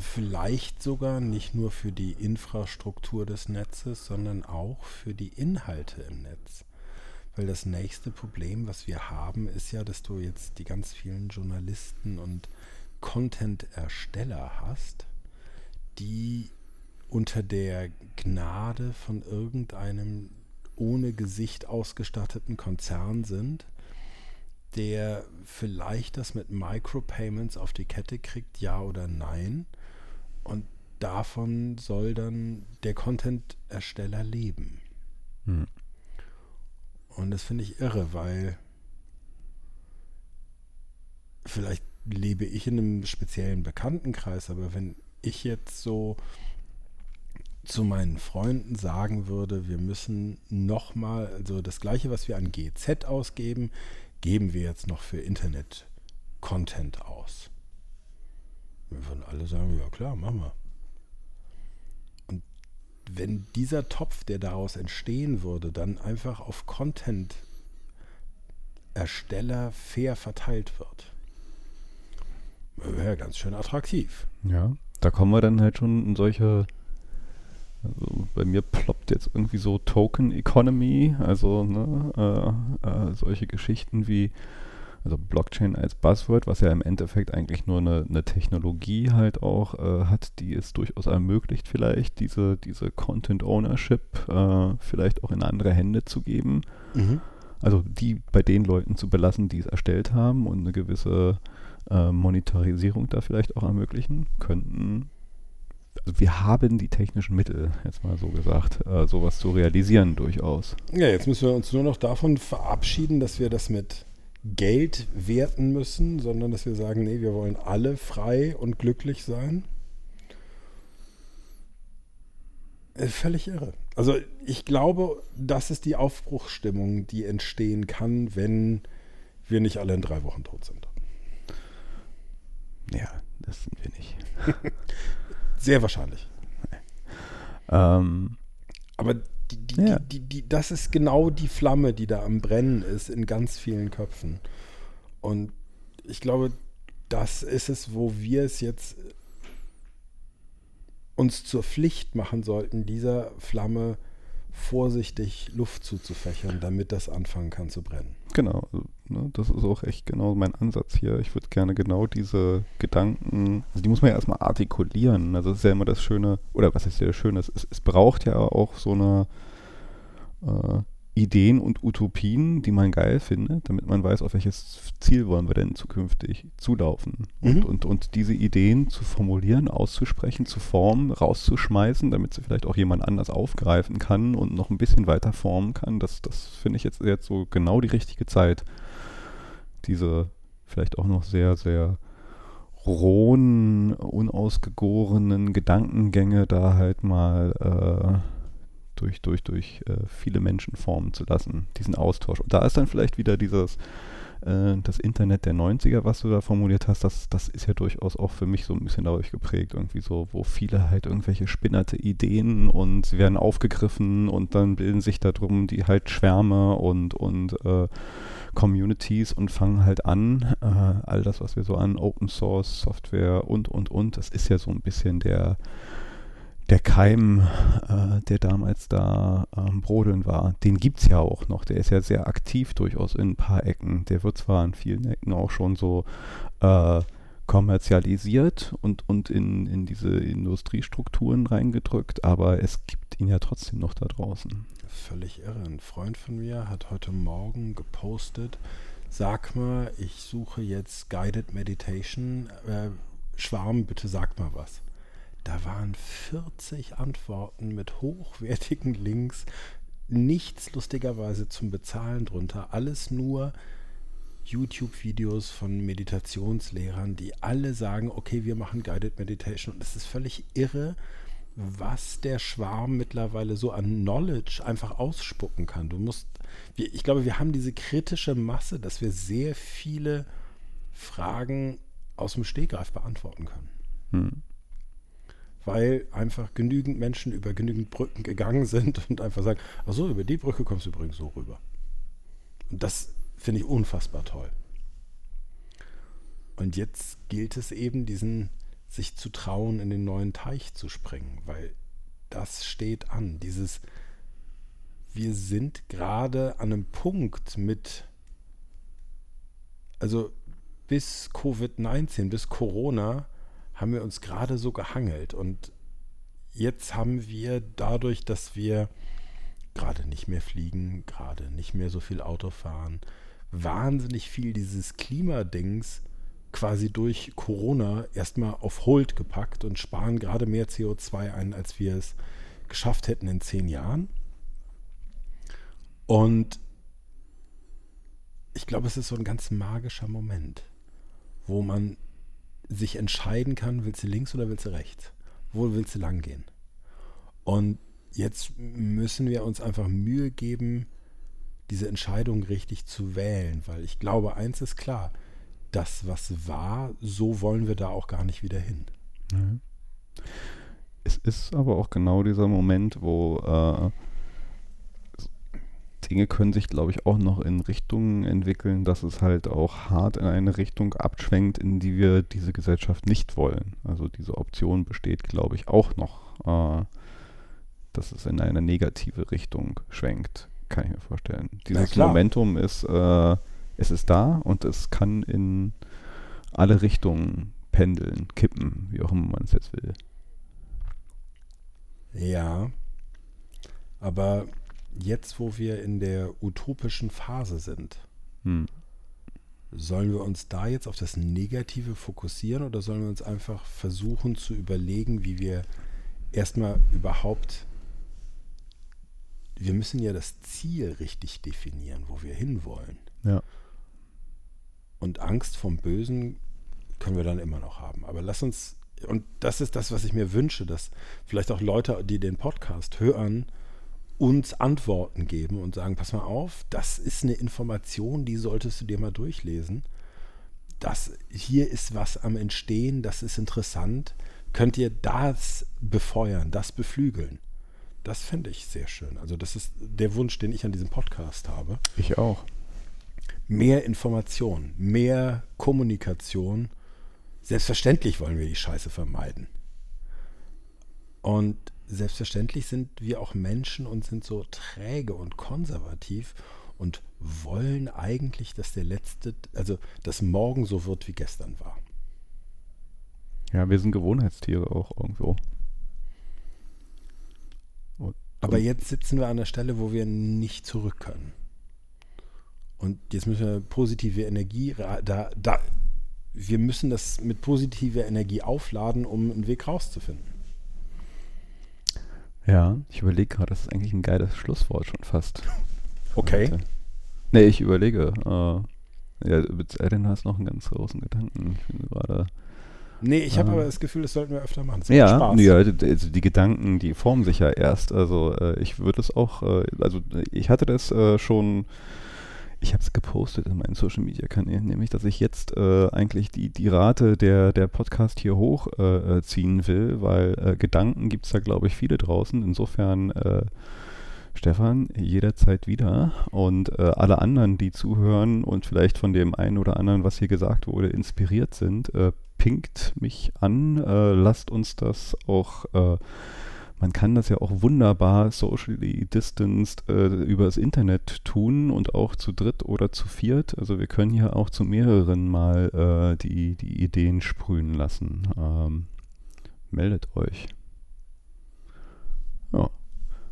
[SPEAKER 2] vielleicht sogar nicht nur für die Infrastruktur des Netzes, sondern auch für die Inhalte im Netz. Weil das nächste Problem, was wir haben, ist ja, dass du jetzt die ganz vielen Journalisten und Content-Ersteller hast, die unter der Gnade von irgendeinem ohne Gesicht ausgestatteten Konzern sind, der vielleicht das mit Micropayments auf die Kette kriegt, ja oder nein. Und davon soll dann der Content-Ersteller leben. Hm. Und das finde ich irre, weil vielleicht lebe ich in einem speziellen Bekanntenkreis, aber wenn ich jetzt so zu meinen Freunden sagen würde, wir müssen nochmal, also das gleiche, was wir an GZ ausgeben, geben wir jetzt noch für Internet-Content aus. Wir würden alle sagen, ja klar, machen wir. Und wenn dieser Topf, der daraus entstehen würde, dann einfach auf Content-Ersteller fair verteilt wird, wäre ganz schön attraktiv.
[SPEAKER 1] Ja, da kommen wir dann halt schon in solche also bei mir ploppt jetzt irgendwie so Token Economy, also ne, äh, äh, solche Geschichten wie also Blockchain als Buzzword, was ja im Endeffekt eigentlich nur eine, eine Technologie halt auch äh, hat, die es durchaus ermöglicht, vielleicht diese, diese Content Ownership äh, vielleicht auch in andere Hände zu geben. Mhm. Also die bei den Leuten zu belassen, die es erstellt haben und eine gewisse äh, Monetarisierung da vielleicht auch ermöglichen, könnten also wir haben die technischen Mittel, jetzt mal so gesagt, äh, sowas zu realisieren durchaus.
[SPEAKER 2] Ja, jetzt müssen wir uns nur noch davon verabschieden, dass wir das mit Geld werten müssen, sondern dass wir sagen, nee, wir wollen alle frei und glücklich sein. Äh, völlig irre. Also ich glaube, das ist die Aufbruchsstimmung, die entstehen kann, wenn wir nicht alle in drei Wochen tot sind.
[SPEAKER 1] Ja, das sind wir nicht.
[SPEAKER 2] Sehr wahrscheinlich. Ähm, Aber die, die, ja. die, das ist genau die Flamme, die da am Brennen ist in ganz vielen Köpfen. Und ich glaube, das ist es, wo wir es jetzt uns zur Pflicht machen sollten, dieser Flamme vorsichtig Luft zuzufächern, damit das anfangen kann zu brennen.
[SPEAKER 1] Genau, also, ne, das ist auch echt genau mein Ansatz hier. Ich würde gerne genau diese Gedanken, also die muss man ja erstmal artikulieren. Also das ist ja immer das Schöne, oder was ist ja das Schöne, es, es braucht ja auch so eine äh, Ideen und Utopien, die man geil findet, damit man weiß, auf welches Ziel wollen wir denn zukünftig zulaufen. Und, mhm. und, und diese Ideen zu formulieren, auszusprechen, zu formen, rauszuschmeißen, damit sie vielleicht auch jemand anders aufgreifen kann und noch ein bisschen weiter formen kann, das, das finde ich jetzt, jetzt so genau die richtige Zeit, diese vielleicht auch noch sehr, sehr rohen, unausgegorenen Gedankengänge da halt mal äh, durch, durch, durch äh, viele Menschen formen zu lassen, diesen Austausch. Und da ist dann vielleicht wieder dieses, äh, das Internet der 90er, was du da formuliert hast, das, das ist ja durchaus auch für mich so ein bisschen dadurch geprägt, irgendwie so, wo viele halt irgendwelche spinnerte Ideen und sie werden aufgegriffen und dann bilden sich darum die halt Schwärme und, und äh, Communities und fangen halt an, äh, all das, was wir so an Open Source Software und, und, und, das ist ja so ein bisschen der der Keim, äh, der damals da am Brodeln war, den gibt es ja auch noch. Der ist ja sehr aktiv durchaus in ein paar Ecken. Der wird zwar in vielen Ecken auch schon so äh, kommerzialisiert und, und in, in diese Industriestrukturen reingedrückt, aber es gibt ihn ja trotzdem noch da draußen.
[SPEAKER 2] Völlig irre. Ein Freund von mir hat heute Morgen gepostet, sag mal, ich suche jetzt Guided Meditation. Äh, Schwarm, bitte sag mal was. Da waren 40 Antworten mit hochwertigen Links, nichts lustigerweise zum Bezahlen drunter, alles nur YouTube-Videos von Meditationslehrern, die alle sagen, okay, wir machen Guided Meditation. Und es ist völlig irre, was der Schwarm mittlerweile so an Knowledge einfach ausspucken kann. Du musst, ich glaube, wir haben diese kritische Masse, dass wir sehr viele Fragen aus dem Stegreif beantworten können. Hm weil einfach genügend Menschen über genügend Brücken gegangen sind und einfach sagen, ach so, über die Brücke kommst du übrigens so rüber. Und das finde ich unfassbar toll. Und jetzt gilt es eben, diesen sich zu trauen, in den neuen Teich zu springen, weil das steht an. Dieses, wir sind gerade an einem Punkt mit, also bis Covid-19, bis Corona, haben wir uns gerade so gehangelt. Und jetzt haben wir dadurch, dass wir gerade nicht mehr fliegen, gerade nicht mehr so viel Auto fahren, wahnsinnig viel dieses Klimadings quasi durch Corona erstmal auf Hold gepackt und sparen gerade mehr CO2 ein, als wir es geschafft hätten in zehn Jahren. Und ich glaube, es ist so ein ganz magischer Moment, wo man sich entscheiden kann, willst du links oder willst du rechts? Wo willst du lang gehen? Und jetzt müssen wir uns einfach Mühe geben, diese Entscheidung richtig zu wählen, weil ich glaube, eins ist klar, das, was war, so wollen wir da auch gar nicht wieder hin.
[SPEAKER 1] Mhm. Es ist aber auch genau dieser Moment, wo äh, Dinge können sich, glaube ich, auch noch in Richtungen entwickeln, dass es halt auch hart in eine Richtung abschwenkt, in die wir diese Gesellschaft nicht wollen. Also diese Option besteht, glaube ich, auch noch, äh, dass es in eine negative Richtung schwenkt, kann ich mir vorstellen. Dieses Momentum ist, äh, es ist da und es kann in alle Richtungen pendeln, kippen, wie auch immer man es jetzt will.
[SPEAKER 2] Ja, aber jetzt, wo wir in der utopischen Phase sind, hm. sollen wir uns da jetzt auf das Negative fokussieren oder sollen wir uns einfach versuchen zu überlegen, wie wir erstmal überhaupt, wir müssen ja das Ziel richtig definieren, wo wir hinwollen.
[SPEAKER 1] Ja.
[SPEAKER 2] Und Angst vom Bösen können wir dann immer noch haben. Aber lass uns, und das ist das, was ich mir wünsche, dass vielleicht auch Leute, die den Podcast hören, uns Antworten geben und sagen, pass mal auf, das ist eine Information, die solltest du dir mal durchlesen. Das, hier ist was am Entstehen, das ist interessant. Könnt ihr das befeuern, das beflügeln? Das fände ich sehr schön. Also das ist der Wunsch, den ich an diesem Podcast habe.
[SPEAKER 1] Ich auch.
[SPEAKER 2] Mehr Information, mehr Kommunikation. Selbstverständlich wollen wir die Scheiße vermeiden. Und selbstverständlich sind wir auch Menschen und sind so träge und konservativ und wollen eigentlich, dass der letzte, also dass morgen so wird, wie gestern war.
[SPEAKER 1] Ja, wir sind Gewohnheitstiere auch irgendwo.
[SPEAKER 2] Und, Aber jetzt sitzen wir an der Stelle, wo wir nicht zurück können. Und jetzt müssen wir positive Energie, da, da, wir müssen das mit positiver Energie aufladen, um einen Weg rauszufinden.
[SPEAKER 1] Ja, ich überlege gerade, das ist eigentlich ein geiles Schlusswort schon fast.
[SPEAKER 2] Okay.
[SPEAKER 1] Nee, ich überlege. Äh, ja, Ellen hast noch einen ganz großen Gedanken. Ich bin gerade.
[SPEAKER 2] Nee, ich habe äh, aber das Gefühl, das sollten wir öfter machen.
[SPEAKER 1] Ja, ja, also die Gedanken, die formen sich ja erst. Also äh, ich würde es auch, äh, also ich hatte das äh, schon ich habe es gepostet in meinen Social Media Kanälen, nämlich, dass ich jetzt äh, eigentlich die, die Rate der, der Podcast hier hochziehen äh, will, weil äh, Gedanken gibt es da, glaube ich, viele draußen. Insofern, äh, Stefan, jederzeit wieder. Und äh, alle anderen, die zuhören und vielleicht von dem einen oder anderen, was hier gesagt wurde, inspiriert sind, äh, pinkt mich an, lasst uns das auch man kann das ja auch wunderbar socially distanced äh, übers Internet tun und auch zu dritt oder zu viert. Also wir können hier auch zu mehreren mal äh, die, die Ideen sprühen lassen. Ähm, meldet euch. Ja.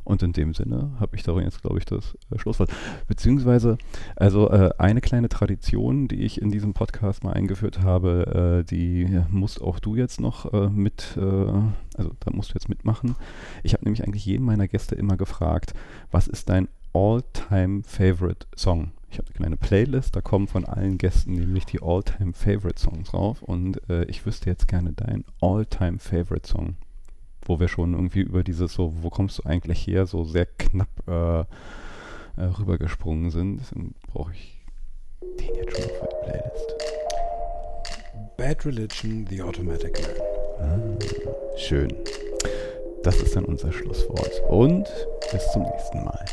[SPEAKER 1] Und in dem Sinne habe ich darin jetzt, glaube ich, das äh, Schlusswort. Beziehungsweise, also äh, eine kleine Tradition, die ich in diesem Podcast mal eingeführt habe, äh, die musst auch du jetzt noch äh, mit, äh, also da musst du jetzt mitmachen. Ich habe nämlich eigentlich jeden meiner Gäste immer gefragt, was ist dein All-Time Favorite Song? Ich habe eine kleine Playlist, da kommen von allen Gästen nämlich die All-Time Favorite Songs drauf und äh, ich wüsste jetzt gerne deinen All-Time Favorite Song wo wir schon irgendwie über dieses so, wo kommst du eigentlich her, so sehr knapp äh, äh, rübergesprungen sind. Deswegen brauche ich den jetzt schon für die Playlist.
[SPEAKER 2] Bad Religion, The Automatic
[SPEAKER 1] Man. Ah, schön. Das ist dann unser Schlusswort. Und bis zum nächsten Mal.